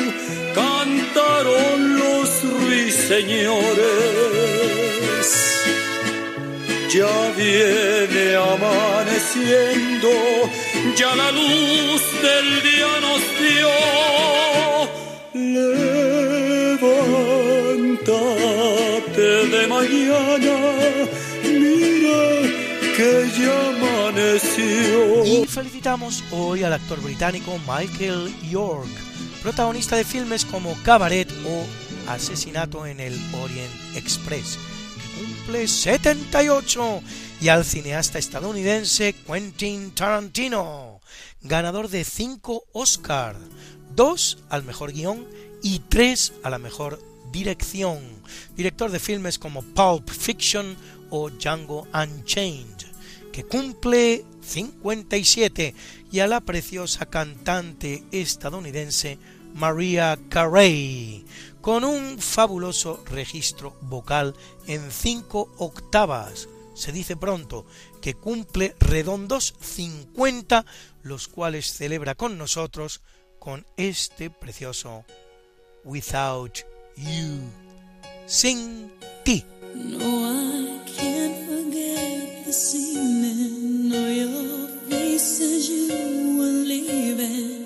los ruiseñores. Ya viene amaneciendo, ya la luz del día nos dio. Levántate de mañana, mira que ya amaneció. Y felicitamos hoy al actor británico Michael York, protagonista de filmes como Cabaret o Asesinato en el Orient Express cumple 78 y al cineasta estadounidense Quentin Tarantino, ganador de 5 Oscar, 2 al mejor guion y 3 a la mejor dirección, director de filmes como Pulp Fiction o Django Unchained, que cumple 57 y a la preciosa cantante estadounidense Maria Carey, con un fabuloso registro vocal en cinco octavas. Se dice pronto que cumple redondos 50, los cuales celebra con nosotros con este precioso Without You. Sin ti. No, I can't forget this evening face as you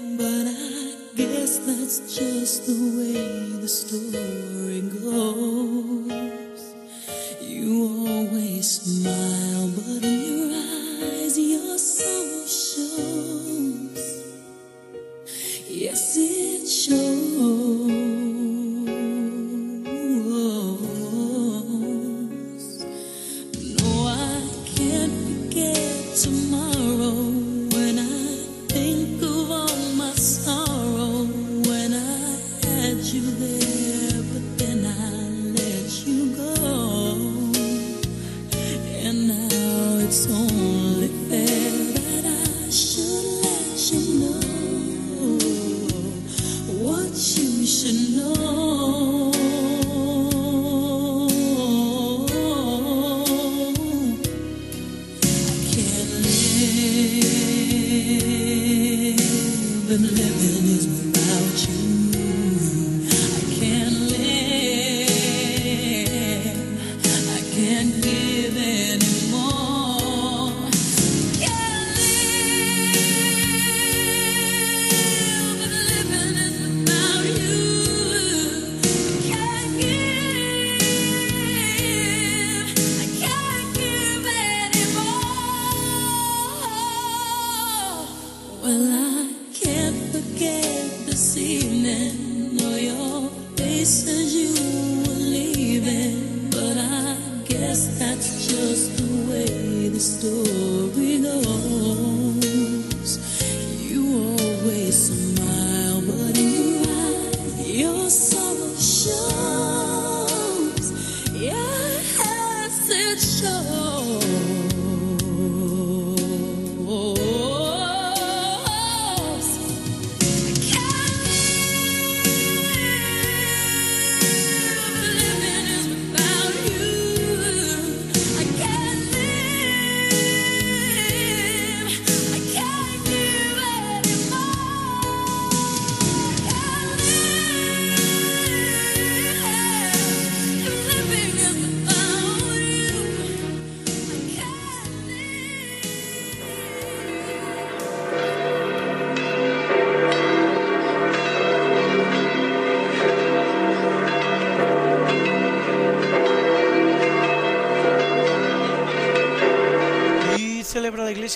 that's just the way the story goes. You always smile, but in your eyes your soul shows. Yes, it shows. Well, I can't forget this evening or your face as you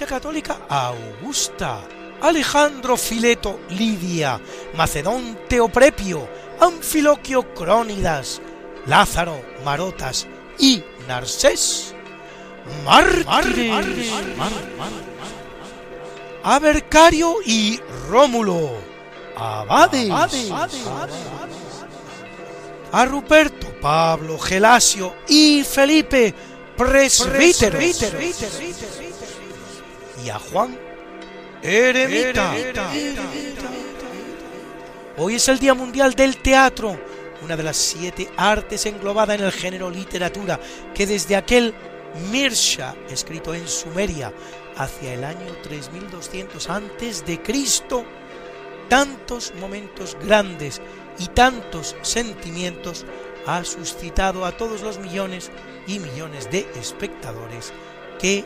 Católica Augusta, Alejandro Fileto Lidia, Macedón Teoprepio, Anfiloquio Crónidas, Lázaro Marotas y Narcés, mártires, Abercario y Rómulo, abades, a Ruperto, Pablo, Gelasio y Felipe, presbíteros, y a Juan, eremita. Hoy es el Día Mundial del Teatro, una de las siete artes englobada en el género literatura, que desde aquel Mirsha, escrito en Sumeria, hacia el año 3200 antes de Cristo, tantos momentos grandes y tantos sentimientos ha suscitado a todos los millones y millones de espectadores que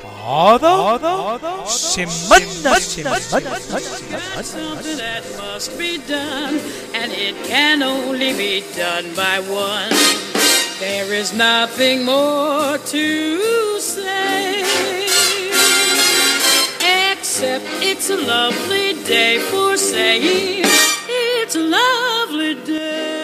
cada, semana, semana, Something that must be done, and it can only be done by one. There is nothing more to say, except it's a lovely day for saying it's a lovely day.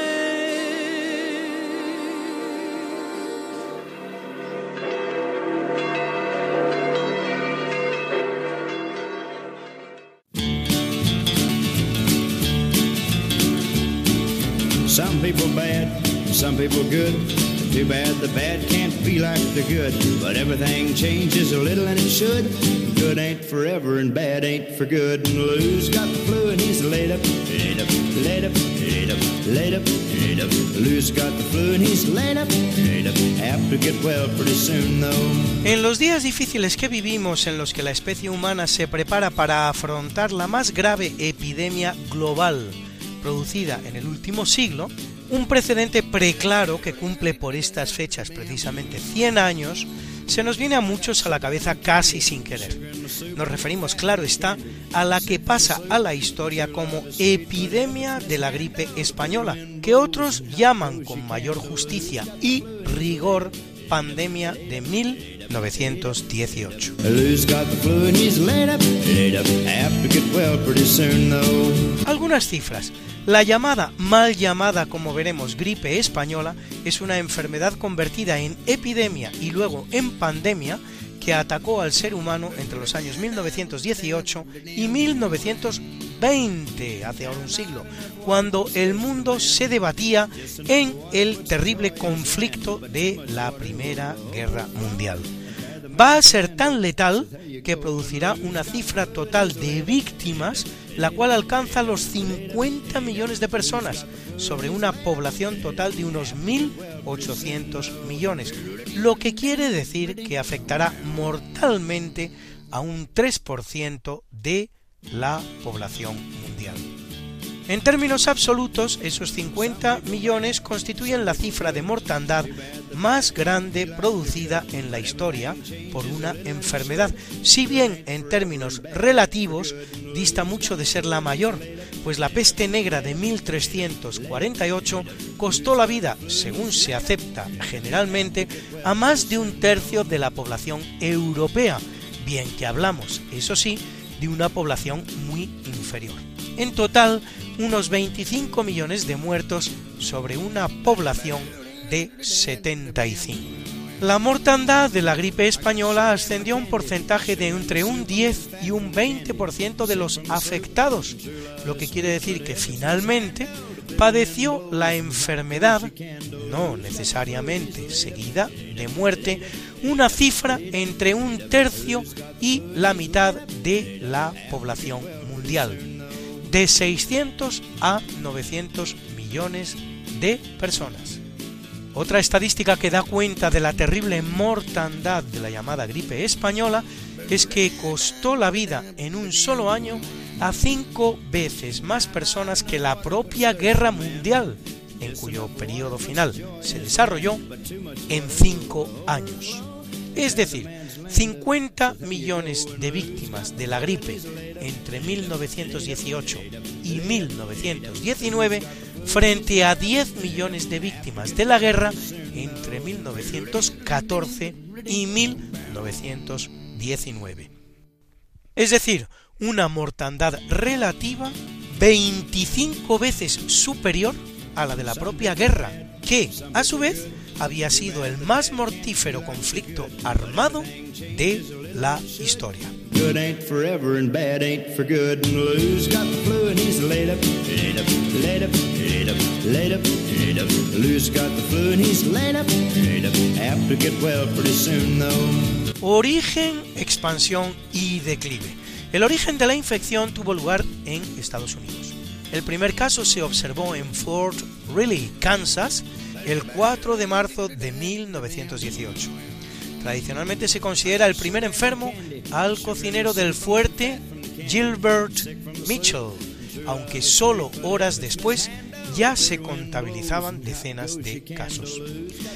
People bad, some people good. Too bad the bad can't be like the good. But everything changes a little and it should. Good ain't forever and bad ain't for good. And Lou's got the flu and he's laid up, laid up, laid up, laid up, laid up, laid up. Lou's got the flu and he's laid up, laid up. Have to get well pretty soon though. En los días difíciles que vivimos, en los que la especie humana se prepara para afrontar la más grave epidemia global producida en el último siglo, un precedente preclaro que cumple por estas fechas precisamente 100 años, se nos viene a muchos a la cabeza casi sin querer. Nos referimos, claro está, a la que pasa a la historia como epidemia de la gripe española, que otros llaman con mayor justicia y rigor pandemia de 1918. Lou's got the flu and he's laid up, laid up. Have to get well pretty soon though. Algunas cifras. La llamada, mal llamada como veremos, gripe española es una enfermedad convertida en epidemia y luego en pandemia que atacó al ser humano entre los años 1918 y 1920, hace ahora un siglo, cuando el mundo se debatía en el terrible conflicto de la Primera Guerra Mundial. Va a ser tan letal que producirá una cifra total de víctimas la cual alcanza los 50 millones de personas sobre una población total de unos 1.800 millones, lo que quiere decir que afectará mortalmente a un 3% de la población mundial. En términos absolutos, esos 50 millones constituyen la cifra de mortandad más grande producida en la historia por una enfermedad, si bien en términos relativos dista mucho de ser la mayor, pues la peste negra de 1348 costó la vida, según se acepta generalmente, a más de un tercio de la población europea, bien que hablamos, eso sí, de una población muy inferior. En total, unos 25 millones de muertos sobre una población de 75. La mortandad de la gripe española ascendió a un porcentaje de entre un 10 y un 20% de los afectados, lo que quiere decir que finalmente padeció la enfermedad, no necesariamente seguida de muerte, una cifra entre un tercio y la mitad de la población mundial, de 600 a 900 millones de personas. Otra estadística que da cuenta de la terrible mortandad de la llamada gripe española es que costó la vida en un solo año a cinco veces más personas que la propia guerra mundial, en cuyo periodo final se desarrolló, en cinco años. Es decir, 50 millones de víctimas de la gripe entre 1918 y 1919 frente a 10 millones de víctimas de la guerra entre 1914 y 1919. Es decir, una mortandad relativa 25 veces superior a la de la propia guerra, que, a su vez, había sido el más mortífero conflicto armado de la historia. Origen, expansión y declive. El origen de la infección tuvo lugar en Estados Unidos. El primer caso se observó en Fort Riley, Kansas, el 4 de marzo de 1918. Tradicionalmente se considera el primer enfermo al cocinero del fuerte Gilbert Mitchell, aunque solo horas después ya se contabilizaban decenas de casos.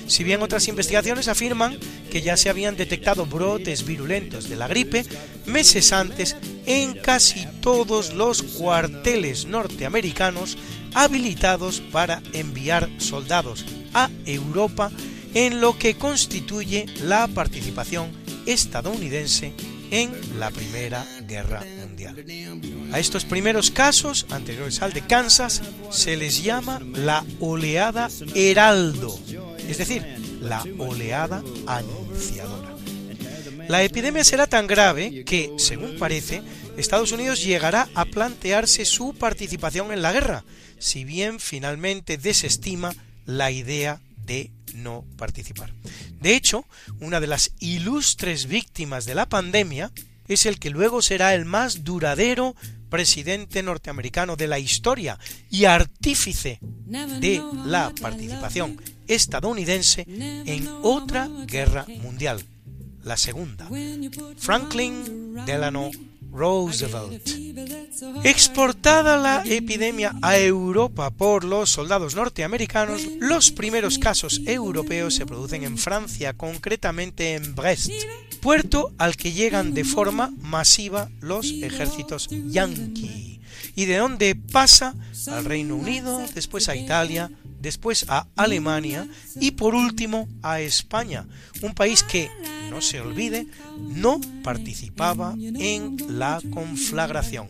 Si bien otras investigaciones afirman que ya se habían detectado brotes virulentos de la gripe meses antes en casi todos los cuarteles norteamericanos habilitados para enviar soldados a Europa en lo que constituye la participación estadounidense en la Primera Guerra Mundial. A estos primeros casos, anteriores al de Kansas, se les llama la oleada heraldo, es decir, la oleada anunciadora. La epidemia será tan grave que, según parece, Estados Unidos llegará a plantearse su participación en la guerra, si bien finalmente desestima la idea de no participar. De hecho, una de las ilustres víctimas de la pandemia es el que luego será el más duradero presidente norteamericano de la historia y artífice de la participación estadounidense en otra guerra mundial, la segunda, Franklin Delano Roosevelt. Exportada la epidemia a Europa por los soldados norteamericanos, los primeros casos europeos se producen en Francia, concretamente en Brest, puerto al que llegan de forma masiva los ejércitos yanqui, y de donde pasa al Reino Unido, después a Italia, después a Alemania y por último a España, un país que, no se olvide, no participaba en la conflagración.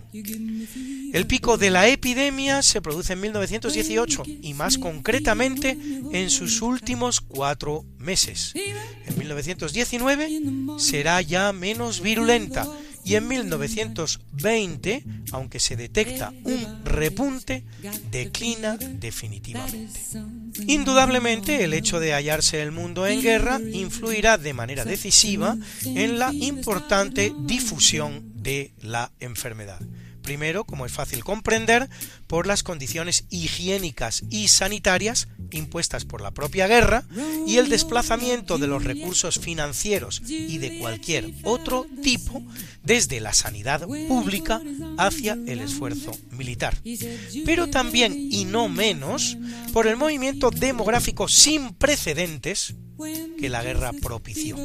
El pico de la epidemia se produce en 1918 y más concretamente en sus últimos cuatro meses. En 1919 será ya menos virulenta y en 1920, aunque se detecta un repunte, declina definitivamente. Indudablemente, el hecho de hallarse el mundo en guerra influirá de manera decisiva en la importante difusión de la enfermedad. Primero, como es fácil comprender, por las condiciones higiénicas y sanitarias impuestas por la propia guerra y el desplazamiento de los recursos financieros y de cualquier otro tipo desde la sanidad pública hacia el esfuerzo militar. Pero también, y no menos, por el movimiento demográfico sin precedentes que la guerra propició.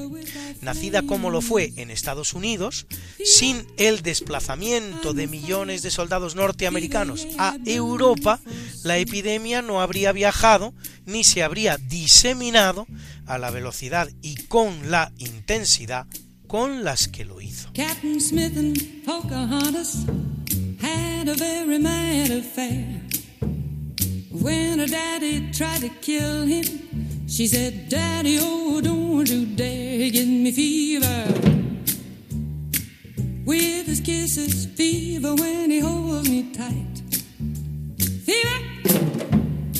Nacida como lo fue en Estados Unidos, sin el desplazamiento de millones de soldados norteamericanos a Europa, la epidemia no habría viajado ni se habría diseminado a la velocidad y con la intensidad con las que lo hizo. Captain Smith and Pocahontas had a very mad affair. When her daddy tried to kill him, she said, Daddy, oh, don't you dare give me fever. With his kisses, fever when he holds me tight.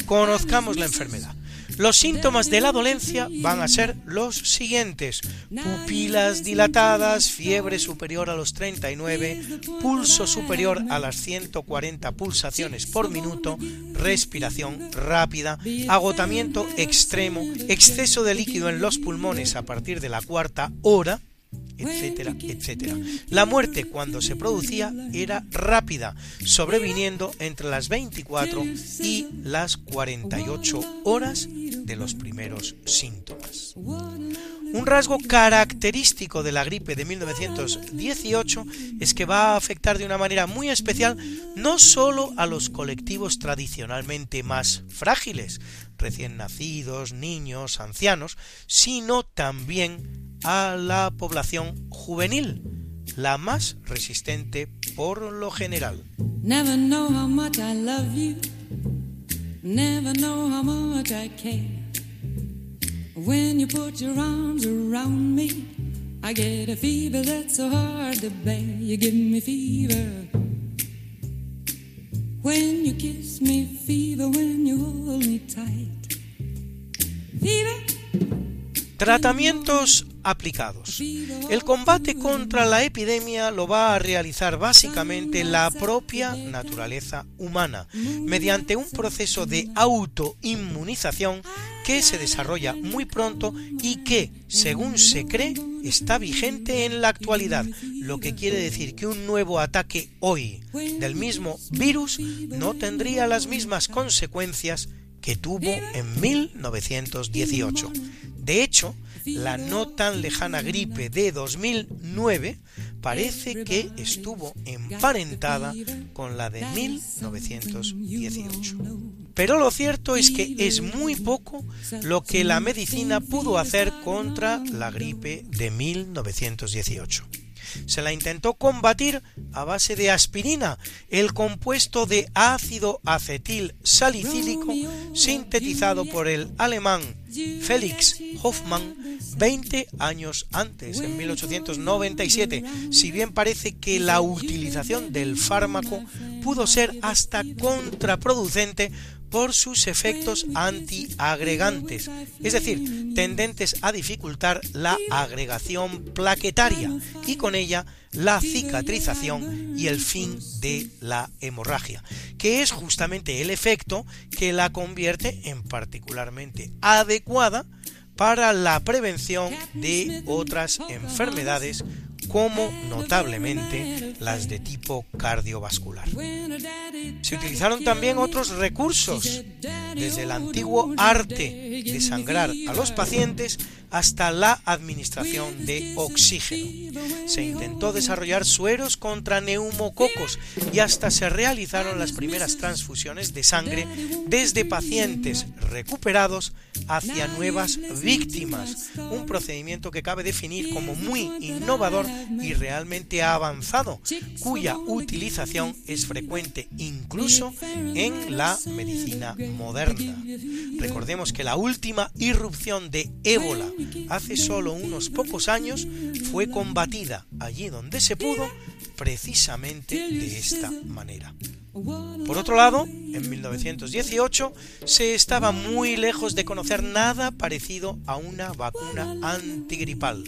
Conozcamos la enfermedad. Los síntomas de la dolencia van a ser los siguientes. Pupilas dilatadas, fiebre superior a los 39, pulso superior a las 140 pulsaciones por minuto, respiración rápida, agotamiento extremo, exceso de líquido en los pulmones a partir de la cuarta hora, etcétera, etcétera. La muerte cuando se producía era rápida, sobreviniendo entre las 24 y las 48 horas de los primeros síntomas. Un rasgo característico de la gripe de 1918 es que va a afectar de una manera muy especial no solo a los colectivos tradicionalmente más frágiles, recién nacidos, niños, ancianos, sino también a la población juvenil, la más resistente por lo general. Never know how much I love you. Never know how much I care. When you put your arms around me, I get a fever that's so hard to bear. You give me fever. When you kiss me, fever. When you hold me tight, fever. Tratamientos aplicados. El combate contra la epidemia lo va a realizar básicamente la propia naturaleza humana, mediante un proceso de autoinmunización que se desarrolla muy pronto y que, según se cree, está vigente en la actualidad, lo que quiere decir que un nuevo ataque hoy del mismo virus no tendría las mismas consecuencias que tuvo en 1918. De hecho, la no tan lejana gripe de 2009 parece que estuvo emparentada con la de 1918. Pero lo cierto es que es muy poco lo que la medicina pudo hacer contra la gripe de 1918 se la intentó combatir a base de aspirina, el compuesto de ácido acetil salicílico sintetizado por el alemán Felix Hoffmann 20 años antes, en 1897, si bien parece que la utilización del fármaco pudo ser hasta contraproducente por sus efectos antiagregantes, es decir, tendentes a dificultar la agregación plaquetaria y con ella la cicatrización y el fin de la hemorragia, que es justamente el efecto que la convierte en particularmente adecuada para la prevención de otras enfermedades como notablemente las de tipo cardiovascular. Se utilizaron también otros recursos, desde el antiguo arte de sangrar a los pacientes hasta la administración de oxígeno. Se intentó desarrollar sueros contra neumococos y hasta se realizaron las primeras transfusiones de sangre desde pacientes recuperados hacia nuevas víctimas, un procedimiento que cabe definir como muy innovador y realmente avanzado, cuya utilización es frecuente incluso en la medicina moderna. Recordemos que la última irrupción de ébola hace solo unos pocos años fue combatida allí donde se pudo precisamente de esta manera. Por otro lado, en 1918 se estaba muy lejos de conocer nada parecido a una vacuna antigripal,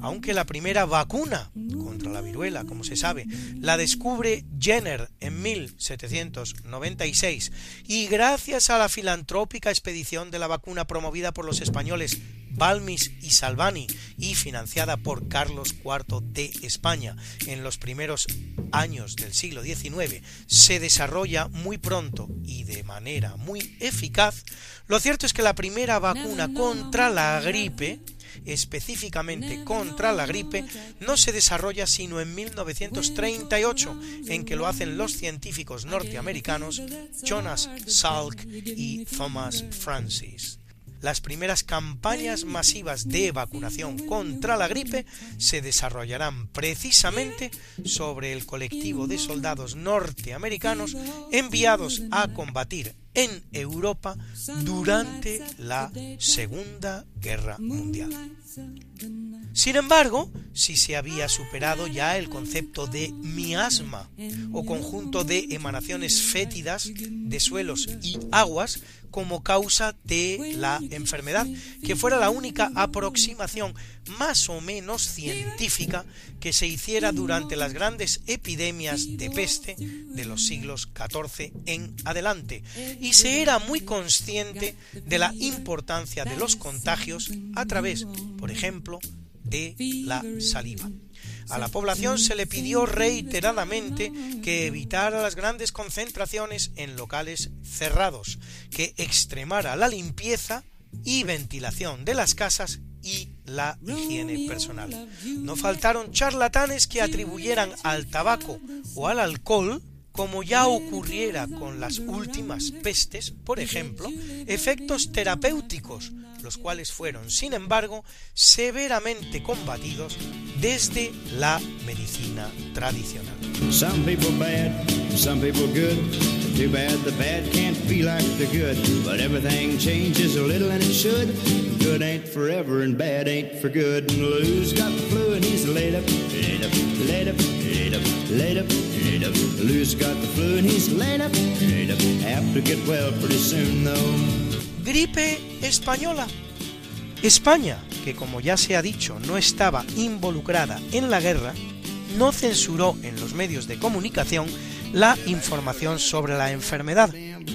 aunque la primera vacuna contra la viruela, como se sabe, la descubre Jenner en 1796 y gracias a la filantrópica expedición de la vacuna promovida por los españoles Balmis y Salvani y financiada por Carlos IV de España en los primeros años del siglo XIX, se desarrolla muy pronto y de manera muy eficaz, lo cierto es que la primera vacuna contra la gripe, específicamente contra la gripe, no se desarrolla sino en 1938, en que lo hacen los científicos norteamericanos Jonas Salk y Thomas Francis. Las primeras campañas masivas de vacunación contra la gripe se desarrollarán precisamente sobre el colectivo de soldados norteamericanos enviados a combatir en Europa durante la Segunda Guerra Mundial. Sin embargo, si se había superado ya el concepto de miasma o conjunto de emanaciones fétidas de suelos y aguas como causa de la enfermedad, que fuera la única aproximación más o menos científica que se hiciera durante las grandes epidemias de peste de los siglos XIV en adelante, y se era muy consciente de la importancia de los contagios a través, por ejemplo, de la saliva. A la población se le pidió reiteradamente que evitara las grandes concentraciones en locales cerrados, que extremara la limpieza y ventilación de las casas y la higiene personal. No faltaron charlatanes que atribuyeran al tabaco o al alcohol como ya ocurriera con las últimas pestes, por ejemplo, efectos terapéuticos, los cuales fueron, sin embargo, severamente combatidos desde la medicina tradicional. The up. Gripe española. España, que como ya se ha dicho no estaba involucrada en la guerra, no censuró en los medios de comunicación la información sobre la enfermedad,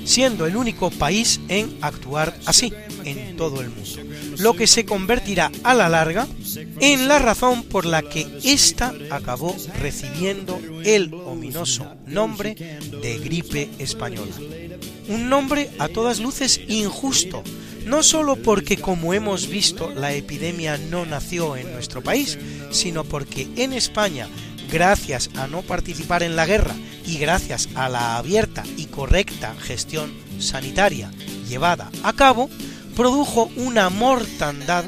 siendo el único país en actuar así en todo el mundo, lo que se convertirá a la larga en la razón por la que ésta acabó recibiendo el ominoso nombre de gripe española. Un nombre a todas luces injusto, no solo porque como hemos visto la epidemia no nació en nuestro país, sino porque en España, gracias a no participar en la guerra y gracias a la abierta y correcta gestión sanitaria llevada a cabo, produjo una mortandad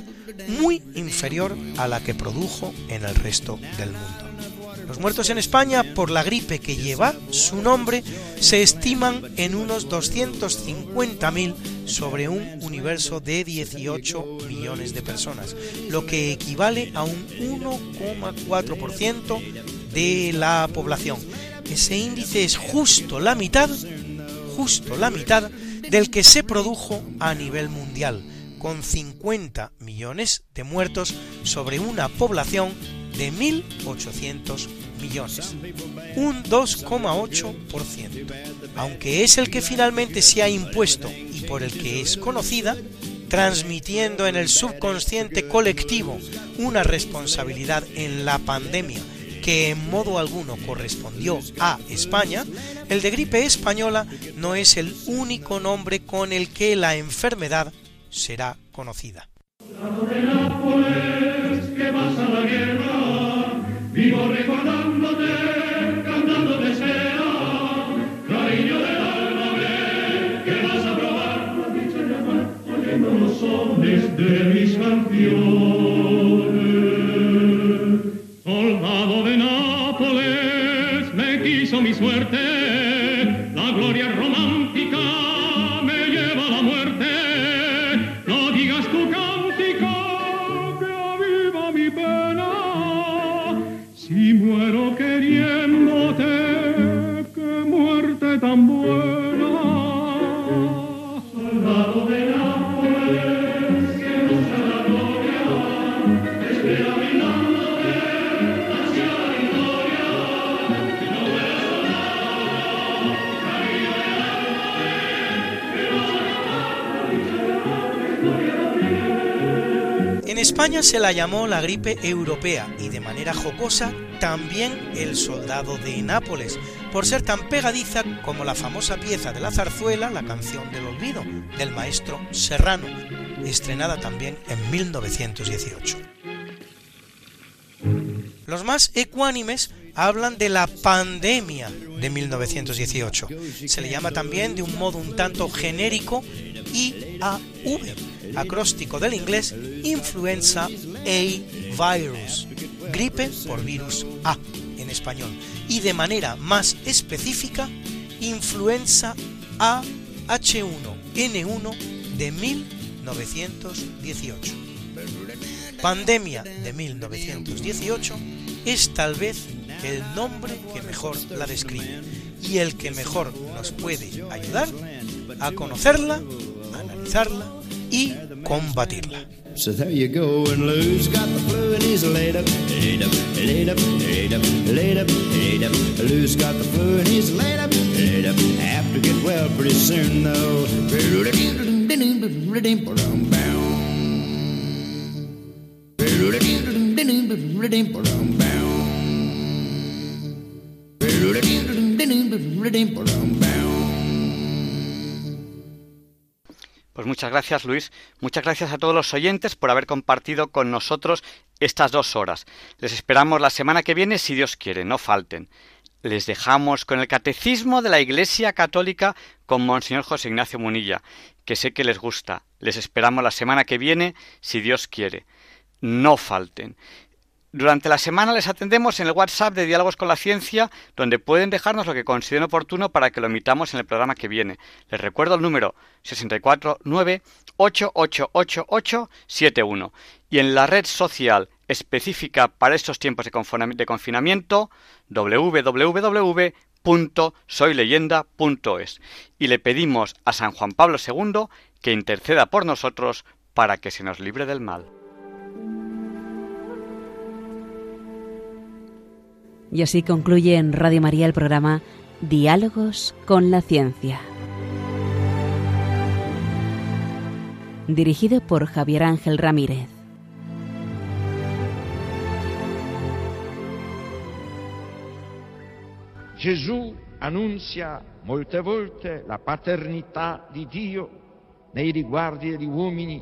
muy inferior a la que produjo en el resto del mundo. Los muertos en España por la gripe que lleva su nombre se estiman en unos 250.000 sobre un universo de 18 millones de personas, lo que equivale a un 1,4% de la población. Ese índice es justo la mitad, justo la mitad del que se produjo a nivel mundial, con 50 millones de muertos sobre una población de 1.800 millones, un 2,8%, aunque es el que finalmente se ha impuesto y por el que es conocida, transmitiendo en el subconsciente colectivo una responsabilidad en la pandemia que en modo alguno correspondió a España, el de gripe española no es el único nombre con el que la enfermedad será conocida. Vivo recordándote, cantando desea, cariño del alma, ven, que vas a probar la dicha de amar, oyendo los sones de mis canciones. Soldado de Nápoles, me quiso mi suerte, España se la llamó la gripe europea y de manera jocosa también el soldado de Nápoles, por ser tan pegadiza como la famosa pieza de la zarzuela, la canción del olvido, del maestro Serrano, estrenada también en 1918. Los más ecuánimes hablan de la pandemia de 1918. Se le llama también de un modo un tanto genérico IAV, acróstico del inglés Influenza A Virus, gripe por virus A en español, y de manera más específica, Influenza A H1N1 de 1918. Pandemia de 1918 es tal vez el nombre que mejor la describe y el que mejor nos puede ayudar a conocerla, analizarla y combatirla. So there you go, and Lou's got the flu and he's laid up, laid up, laid up, laid up, laid up, laid up. Lou's got the flu and he's laid up, laid up. Have to get well pretty soon though. Pues muchas gracias Luis, muchas gracias a todos los oyentes por haber compartido con nosotros estas dos horas. Les esperamos la semana que viene si Dios quiere, no falten. Les dejamos con el Catecismo de la Iglesia Católica con Monseñor José Ignacio Munilla, que sé que les gusta. Les esperamos la semana que viene si Dios quiere. No falten. Durante la semana les atendemos en el WhatsApp de Diálogos con la Ciencia, donde pueden dejarnos lo que consideren oportuno para que lo emitamos en el programa que viene. Les recuerdo el número 649-888871 y en la red social específica para estos tiempos de, confinamiento www.soyleyenda.es y le pedimos a San Juan Pablo II que interceda por nosotros para que se nos libre del mal. Y así concluye en Radio María el programa Diálogos con la Ciencia. Dirigido por Javier Ángel Ramírez. Gesù annunzia molte volte la paternità di Dio nei riguardi degli uomini,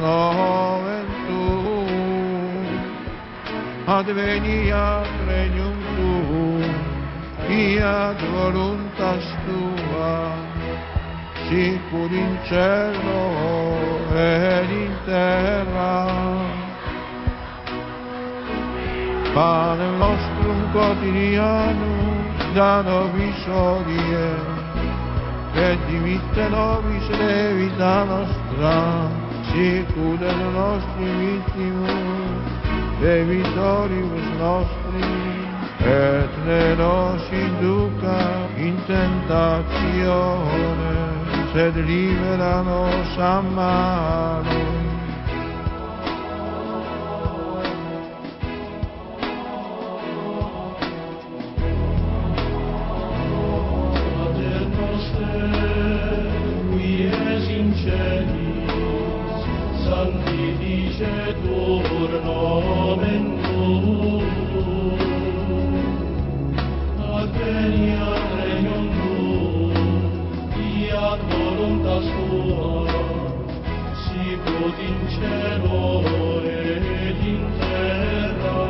noventum adveniat regnum tuum fiat voluntas tua sicur in cielo ed in terra. Panem nostrum quotidianum da nobis odie, et dimitte nobis levita nostra, sicur et nostri vittimus, debitoribus nostri, et ne nos induca in tentatione, sed libera nos a malo. Credetur nomen tuum, ad venia regnum tuum, fiat voluntas tua, sicut in cielo et in terra.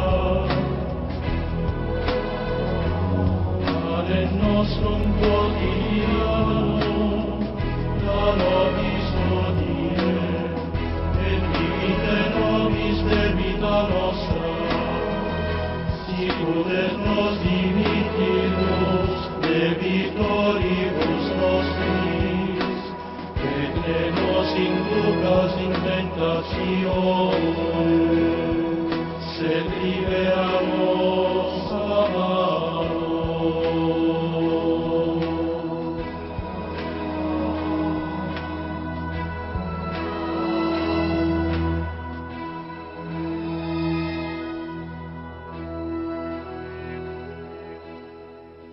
Ad nostrum quotidianum, da nobis debita nostra, sicur nos dimittimus debitoribus nostris, et ne nos inducas in tentatione, sed libera nos